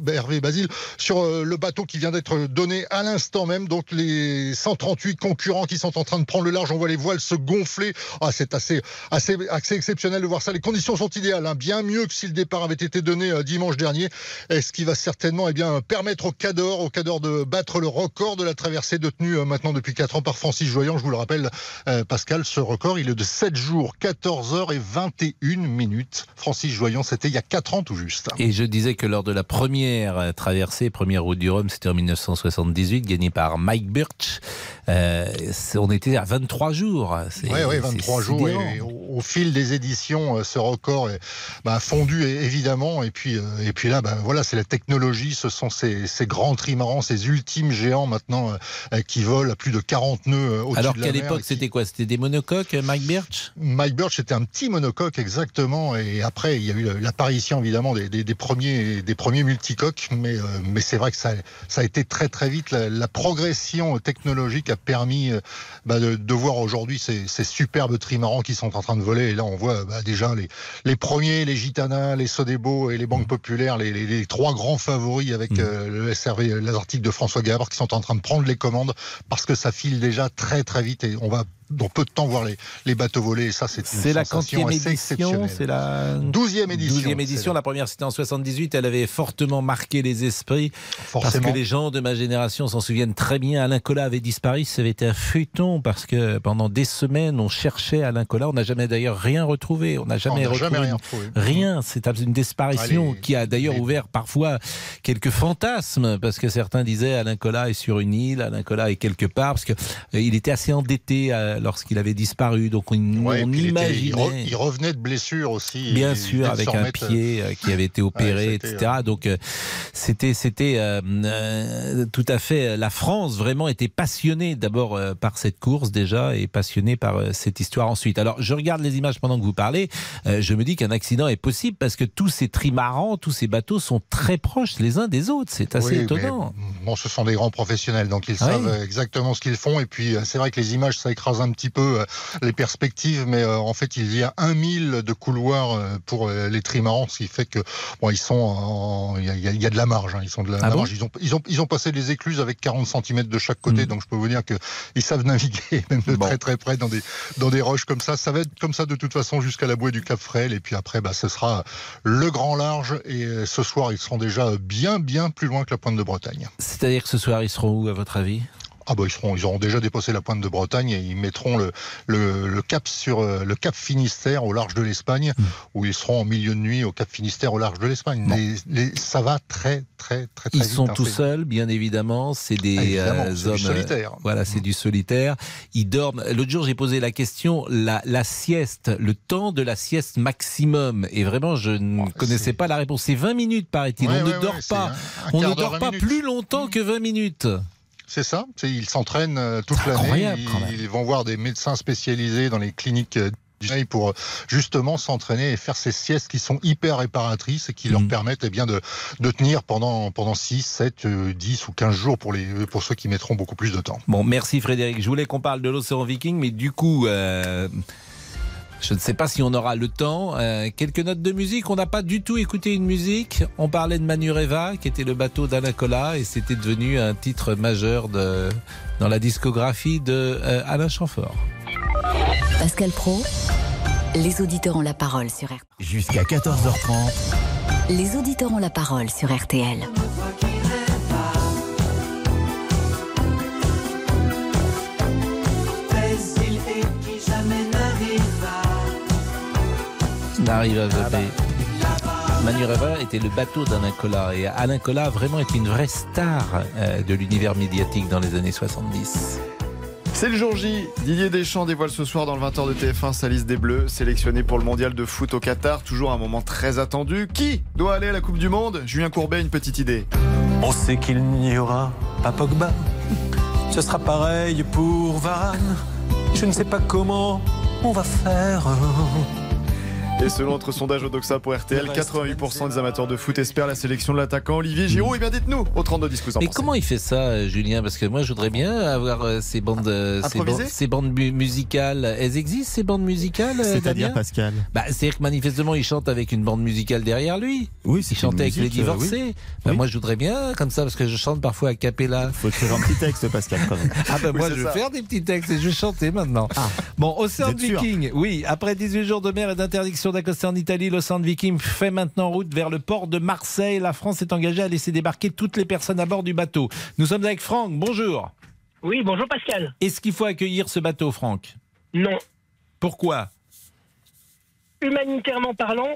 Hervé Basile, sur le bateau qui vient d'être donné à l'instant même. Donc les 138 concurrents qui sont en train de prendre le large, on voit les voiles se gonfler. Ah, c'est assez, assez, assez exceptionnel de voir ça. Les conditions sont idéales, hein. bien mieux que si le départ avait été donné euh, dimanche dernier. Ce qui va certainement eh bien, permettre au Cador, au Cador de battre le record de la traversée détenue euh, maintenant depuis 4 ans par Francis Joyon. Je vous le rappelle, euh, Pascal, ce record, il est de 7 jours, 14 heures et 21 minutes. Francis Joyon, c'était il y a 4 ans tout juste. Et je disais que lors de la première traversée, première route du Rhum, c'était en 1978, gagnée par Mike Birch. Euh, on était à 23 jours. Oui, oui, 23 jours. Et, au, fil des éditions, euh, ce record est bah, fondu évidemment. Et puis, euh, et puis là, bah, voilà, c'est la technologie. Ce sont ces, ces, grands trimarans, ces ultimes géants maintenant qui volent à plus de 40 nœuds au-dessus de la Alors qu'à l'époque, c'était quoi? C'était des monocoques, Mike Birch? Mike Birch, c'était un petit monocoque exactement. Et après, il y a eu l'apparition évidemment des, des, des, premiers, des premiers multicoques. Mais, mais c'est vrai que ça, ça a été très très vite la, la progression technologique a permis euh, bah, de, voir aujourd'hui ces, superbes trimarans qui sont en train de voler. Et là, on voit bah, déjà les, les premiers, les Gitanas, les Sodebo et les banques populaires, les, trois grands favoris avec mmh. euh, le SRV, les articles de François Gabard qui sont en train de prendre les commandes parce que ça file déjà très très vite et on va dans peu de temps voir les, les bateaux voler. ça, c'est C'est la quantième édition C'est la douzième édition. Douzième édition. La première, c'était en 78. Elle avait fortement marqué les esprits. Parce que les gens de ma génération s'en souviennent très bien. Alain Colas avait disparu. Ça avait été un feuilleton parce que pendant des semaines, on cherchait Alain Colas. On n'a jamais d'ailleurs rien retrouvé. On n'a jamais, retrouvé rien. Retrouvé. Rien. C'est une disparition qui a d'ailleurs ouvert parfois quelques fantasmes parce que certains disaient Alain Colas est sur une île, Alain Colas est quelque part parce que euh, était assez endetté à lorsqu'il avait disparu. Donc on, imaginait. Il, revenait de blessure aussi. Bien sûr, avec un pied euh, qui avait été opéré, etc. Euh, Donc euh, c'était c'était tout à fait. La France vraiment était passionnée d'abord par cette course déjà et passionnée par cette histoire ensuite. Alors je regarde les images pendant que vous parlez. je me dis qu'un accident est possible parce que tous ces trimarans, tous ces bateaux sont très proches les uns des autres. C'est assez étonnant. bon, ce sont des grands professionnels, donc ils savent exactement ce qu'ils font. Et puis c'est vrai que les images, ça écrase un petit peu euh, les perspectives, mais euh, en fait, il y a un mille de couloirs euh, pour les trimarans, ce qui fait que bon, ils sont, il y, a de la marge, hein. ils sont de la, ah marge. Ils ont, ils ont, ils ont passé les écluses avec 40 cm de chaque côté, hmm. donc je peux vous dire que ils savent naviguer même de très très près dans des dans des roches comme ça. Ça va être comme ça de toute façon jusqu'à la bouée du Cap Frêle, et puis après, bah, ce sera le grand large. Et ce soir, ils seront déjà bien bien plus loin que la pointe de Bretagne. C'est-à-dire que ce soir, ils seront où à votre avis? Ah bah ils seront, ils auront déjà dépassé la pointe de Bretagne et ils mettront le, le, cap sur euh, le cap Finistère au large de l'Espagne, hmm. où ils seront en milieu de nuit au cap Finistère au large de l'Espagne. ça va très très très très Ils sont hein, tout seuls, bien évidemment. C'est des ah, euh, hommes. solitaire. voilà, c'est hmm. du solitaire. Ils dorment. L'autre jour, j'ai posé la question la, la sieste, le temps de la sieste maximum. Et vraiment, je ne oh, connaissais pas la réponse. C'est 20 minutes, paraît-il. on ne dort pas. on ne dort pas plus longtemps que 20 minutes. C'est ça. Ils s'entraînent euh, toute l'année. Ils, vont voir des médecins spécialisés dans les cliniques euh, pour euh, justement s'entraîner et faire ces siestes qui sont hyper réparatrices et qui leur mm. permettent eh bien, de, de, tenir pendant, pendant 6, 7, 10 ou 15 jours pour, les, pour ceux qui mettront beaucoup plus de temps. Bon, merci Frédéric. Je voulais qu'on parle de l'océan Viking, mais du coup... Je ne sais pas si on aura le temps. Euh, quelques notes de musique. On n'a pas du tout écouté une musique. On parlait de Manureva, qui était le bateau d'Alain Colas, et c'était devenu un titre majeur de, dans la discographie de euh, Alain Chamfort. Pascal Pro, les auditeurs ont la parole sur RTL. Jusqu'à 14h30. Les auditeurs ont la parole sur RTL. N'arrive à Manureva était le bateau d'Alain Colas et Alain Colas a vraiment été une vraie star euh, de l'univers médiatique dans les années 70. C'est le jour J. Didier Deschamps dévoile ce soir dans le 20h de TF1 sa liste des Bleus, sélectionné pour le mondial de foot au Qatar. Toujours un moment très attendu. Qui doit aller à la Coupe du Monde? Julien Courbet, une petite idée. On sait qu'il n'y aura pas Pogba. Ce sera pareil pour Varane. Je ne sais pas comment on va faire. Et selon notre sondage Odoxa pour RTL, 88% des amateurs de foot espèrent la sélection de l'attaquant Olivier Giroud. Et bien dites-nous au 32 10 Mais comment il fait ça, euh, Julien Parce que moi, je voudrais bien avoir euh, ces bandes, euh, ces bandes, ces musicales. Elles existent ces bandes musicales euh, C'est-à-dire, Pascal? Bah, C'est-à-dire que manifestement, il chante avec une bande musicale derrière lui. Oui, Il chantait avec les euh, divorcés. oui. Bah, Oui. Moi, je voudrais bien, comme ça, parce que je chante parfois à cappella. Faut écrire un petit texte, Pascal, quand même. Ah ben Oui, moi je vais faire des petits textes et je vais chanter maintenant. Bon, Océan Viking, oui, après 18 jours de mer et d'interdiction d'accoster en Italie, l'Océan Viking fait maintenant route vers le port de Marseille. La France est engagée à laisser débarquer toutes les personnes à bord du bateau. Nous sommes avec Franck, bonjour. Oui, bonjour Pascal. Est-ce qu'il faut accueillir ce bateau, Franck? Non. Pourquoi? Humanitairement parlant,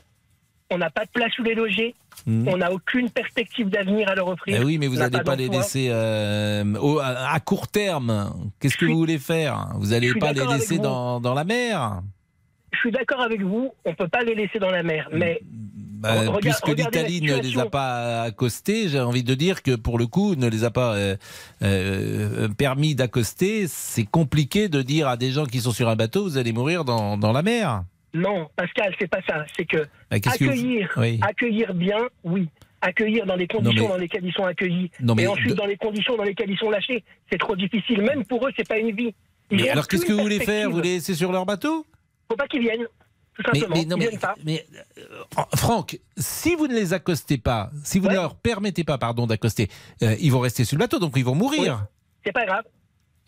on n'a pas de place où les loger. Hmm. On n'a aucune perspective d'avenir à leur offrir. Eh oui, mais vous n'allez pas, les laisser euh, au- à court terme. Qu'est-ce que vous voulez faire? Vous n'allez pas les laisser dans la mer? Je suis d'accord avec vous, on peut pas les laisser dans la mer. Mais Bah, Regarde- puisque l'Italie ne les a pas accostés, j'ai envie de dire que pour le coup, ne les a pas euh, euh, permis d'accoster, c'est compliqué de dire à des gens qui sont sur un bateau, vous allez mourir dans, dans la mer. non, Pascal, c'est pas ça. C'est que Bah, qu'est-ce que vous- accueillir, Oui. accueillir bien, oui. Accueillir dans les conditions mais- dans lesquelles ils sont accueillis. Non, mais et ensuite de- dans les conditions dans lesquelles ils sont lâchés. C'est trop difficile. Même pour eux, c'est pas une vie. Ils Mais ont alors qu'est-ce que vous voulez faire? Vous les laissez sur leur bateau? Faut pas qu'ils viennent. Tout mais, simplement. mais non, mais, mais, euh, Franck, si vous ne les accostez pas, si vous ne leur permettez pas, pardon, d'accoster, euh, ils vont rester sur le bateau, donc ils vont mourir. C'est pas grave.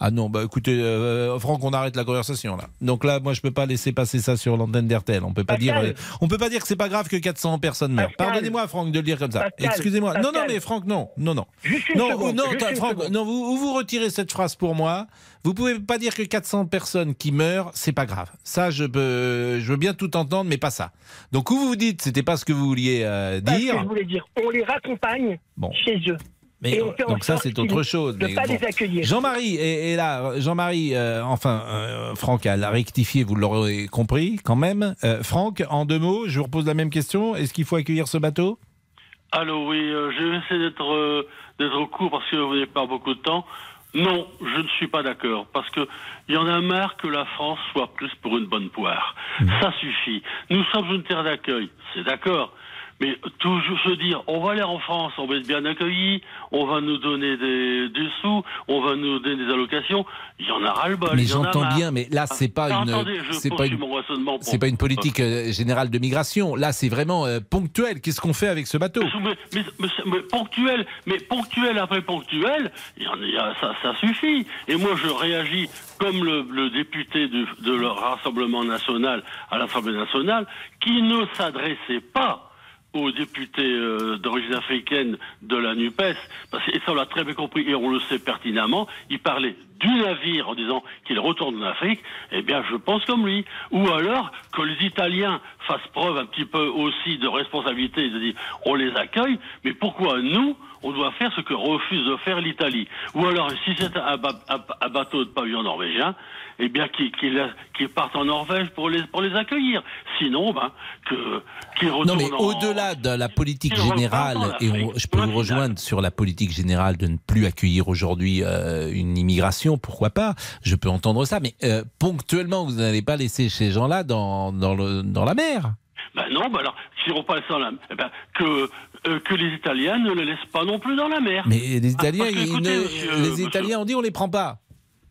Ah non, bah écoutez, euh, Franck, on arrête la conversation là. Donc là, moi, je peux pas laisser passer ça sur l'antenne d'RTL. On peut pas dire, Pascal. euh, on peut pas dire que c'est pas grave que 400 personnes meurent. Pardonnez-moi, Franck, de le dire comme ça. Excusez-moi. Non, non, mais Franck, non, non, non. Juste non, seconde, non, Franck, non, vous, vous retirez cette phrase pour moi. Vous pouvez pas dire que 400 personnes qui meurent, c'est pas grave. Ça, je peux, je veux bien tout entendre, mais pas ça. Donc, où vous vous dites, c'était pas ce que vous vouliez euh, Parce que dire. je voulais dire, on les raccompagne Bon. chez eux. Mais, Et on fait en donc ça c'est autre chose. de mais pas bon. les accueillir. Jean-Marie est, est là. Jean-Marie, euh, enfin euh, Franck a rectifié, vous l'aurez compris quand même. Euh, Franck, en deux mots, je vous repose la même question. Est-ce qu'il faut accueillir ce bateau? Allô, oui, euh, je vais essayer d'être euh, d'être court parce que vous n'avez pas beaucoup de temps. Non, je ne suis pas d'accord parce que il y en a marre que la France soit plus pour une bonne poire. Ça suffit. Nous sommes une terre d'accueil, c'est d'accord. Mais toujours se dire, on va aller en France, on va être bien accueillis, on va nous donner des, des sous, on va nous donner des allocations, il y en a ras-le-bol. Mais j'entends bien, mais là c'est pas Ah, une, c'est pas une, c'est pas une politique euh, générale de migration. Là c'est vraiment euh, ponctuel. Qu'est-ce qu'on fait avec ce bateau? Mais, mais- mais- ponctuel, mais ponctuel après ponctuel, y en y a- ça, ça suffit. Et moi, je réagis comme le, le député du- de le Rassemblement national à l'Assemblée nationale, qui ne s'adressait pas aux députés euh, d'origine africaine de la NUPES, parce que, et ça on l'a très bien compris, et on le sait pertinemment, il parlait du navire en disant qu'il retourne en Afrique, eh bien je pense comme lui. Ou alors que les Italiens fassent preuve un petit peu aussi de responsabilité et de dire on les accueille, mais pourquoi nous on doit faire ce que refuse de faire l'Italie? Ou alors si c'est un, un- bateau de pavillon norvégien, eh bien qu'ils partent en Norvège pour les, pour les accueillir. Sinon, ben, qu'ils Non, retournent mais en- au-delà de la politique générale, et on- je peux vous rejoindre sur la politique générale de ne plus accueillir aujourd'hui euh, une immigration, pourquoi pas? Je peux entendre ça, mais euh, ponctuellement, vous n'allez pas laisser ces gens-là dans, dans, le, dans la mer? Ben non, ben alors, si on passe dans la, eh ben, que, euh, que les Italiens ne les laissent pas non plus dans la mer. Mais les Italiens, que, écoutez, ne- monsieur- les monsieur- Italiens ont dit on les prend pas.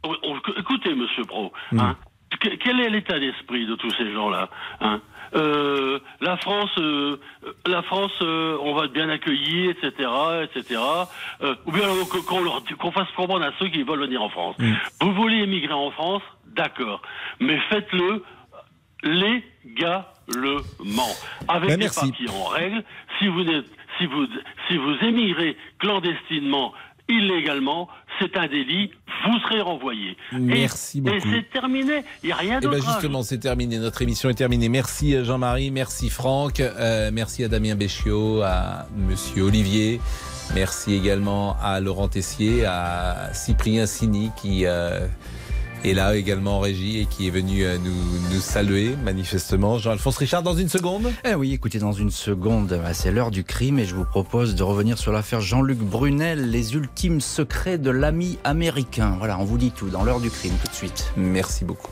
Oh, oh, Écoutez, monsieur Pro, Hmm. hein, que- quel est l'état d'esprit de tous ces gens-là hein? Euh, La France, euh, la France, euh, on va être bien accueillis, etc., etc. Euh, ou bien qu'on leur dit- qu'on fasse comprendre à ceux qui veulent venir en France. Hmm. Vous voulez émigrer en France, d'accord, mais faites-le légalement, avec Ben, des merci. papiers en règle. Si vous êtes, si vous, si vous émigrez clandestinement, illégalement, c'est un délit, vous serez renvoyé. Merci et, beaucoup. Et c'est terminé, il n'y a rien d'autre. ben à justement, c'est terminé. Notre émission est terminée. Merci euh, Jean-Marie, merci Franck, euh, merci à Damien Béchiot, à Monsieur Olivier, merci également à Laurent Tessier, à Cyprien Sini qui euh, est là également en régie et qui est venu euh, nous, nous saluer manifestement. Jean-Alphonse Richard, dans une seconde Eh oui, écoutez, dans une seconde, bah, c'est l'heure du crime et je vous propose de revenir sur l'affaire Jean-Luc Brunel, les ultimes secrets de l'ami américain. Voilà, on vous dit tout dans l'heure du crime tout de suite. Merci beaucoup.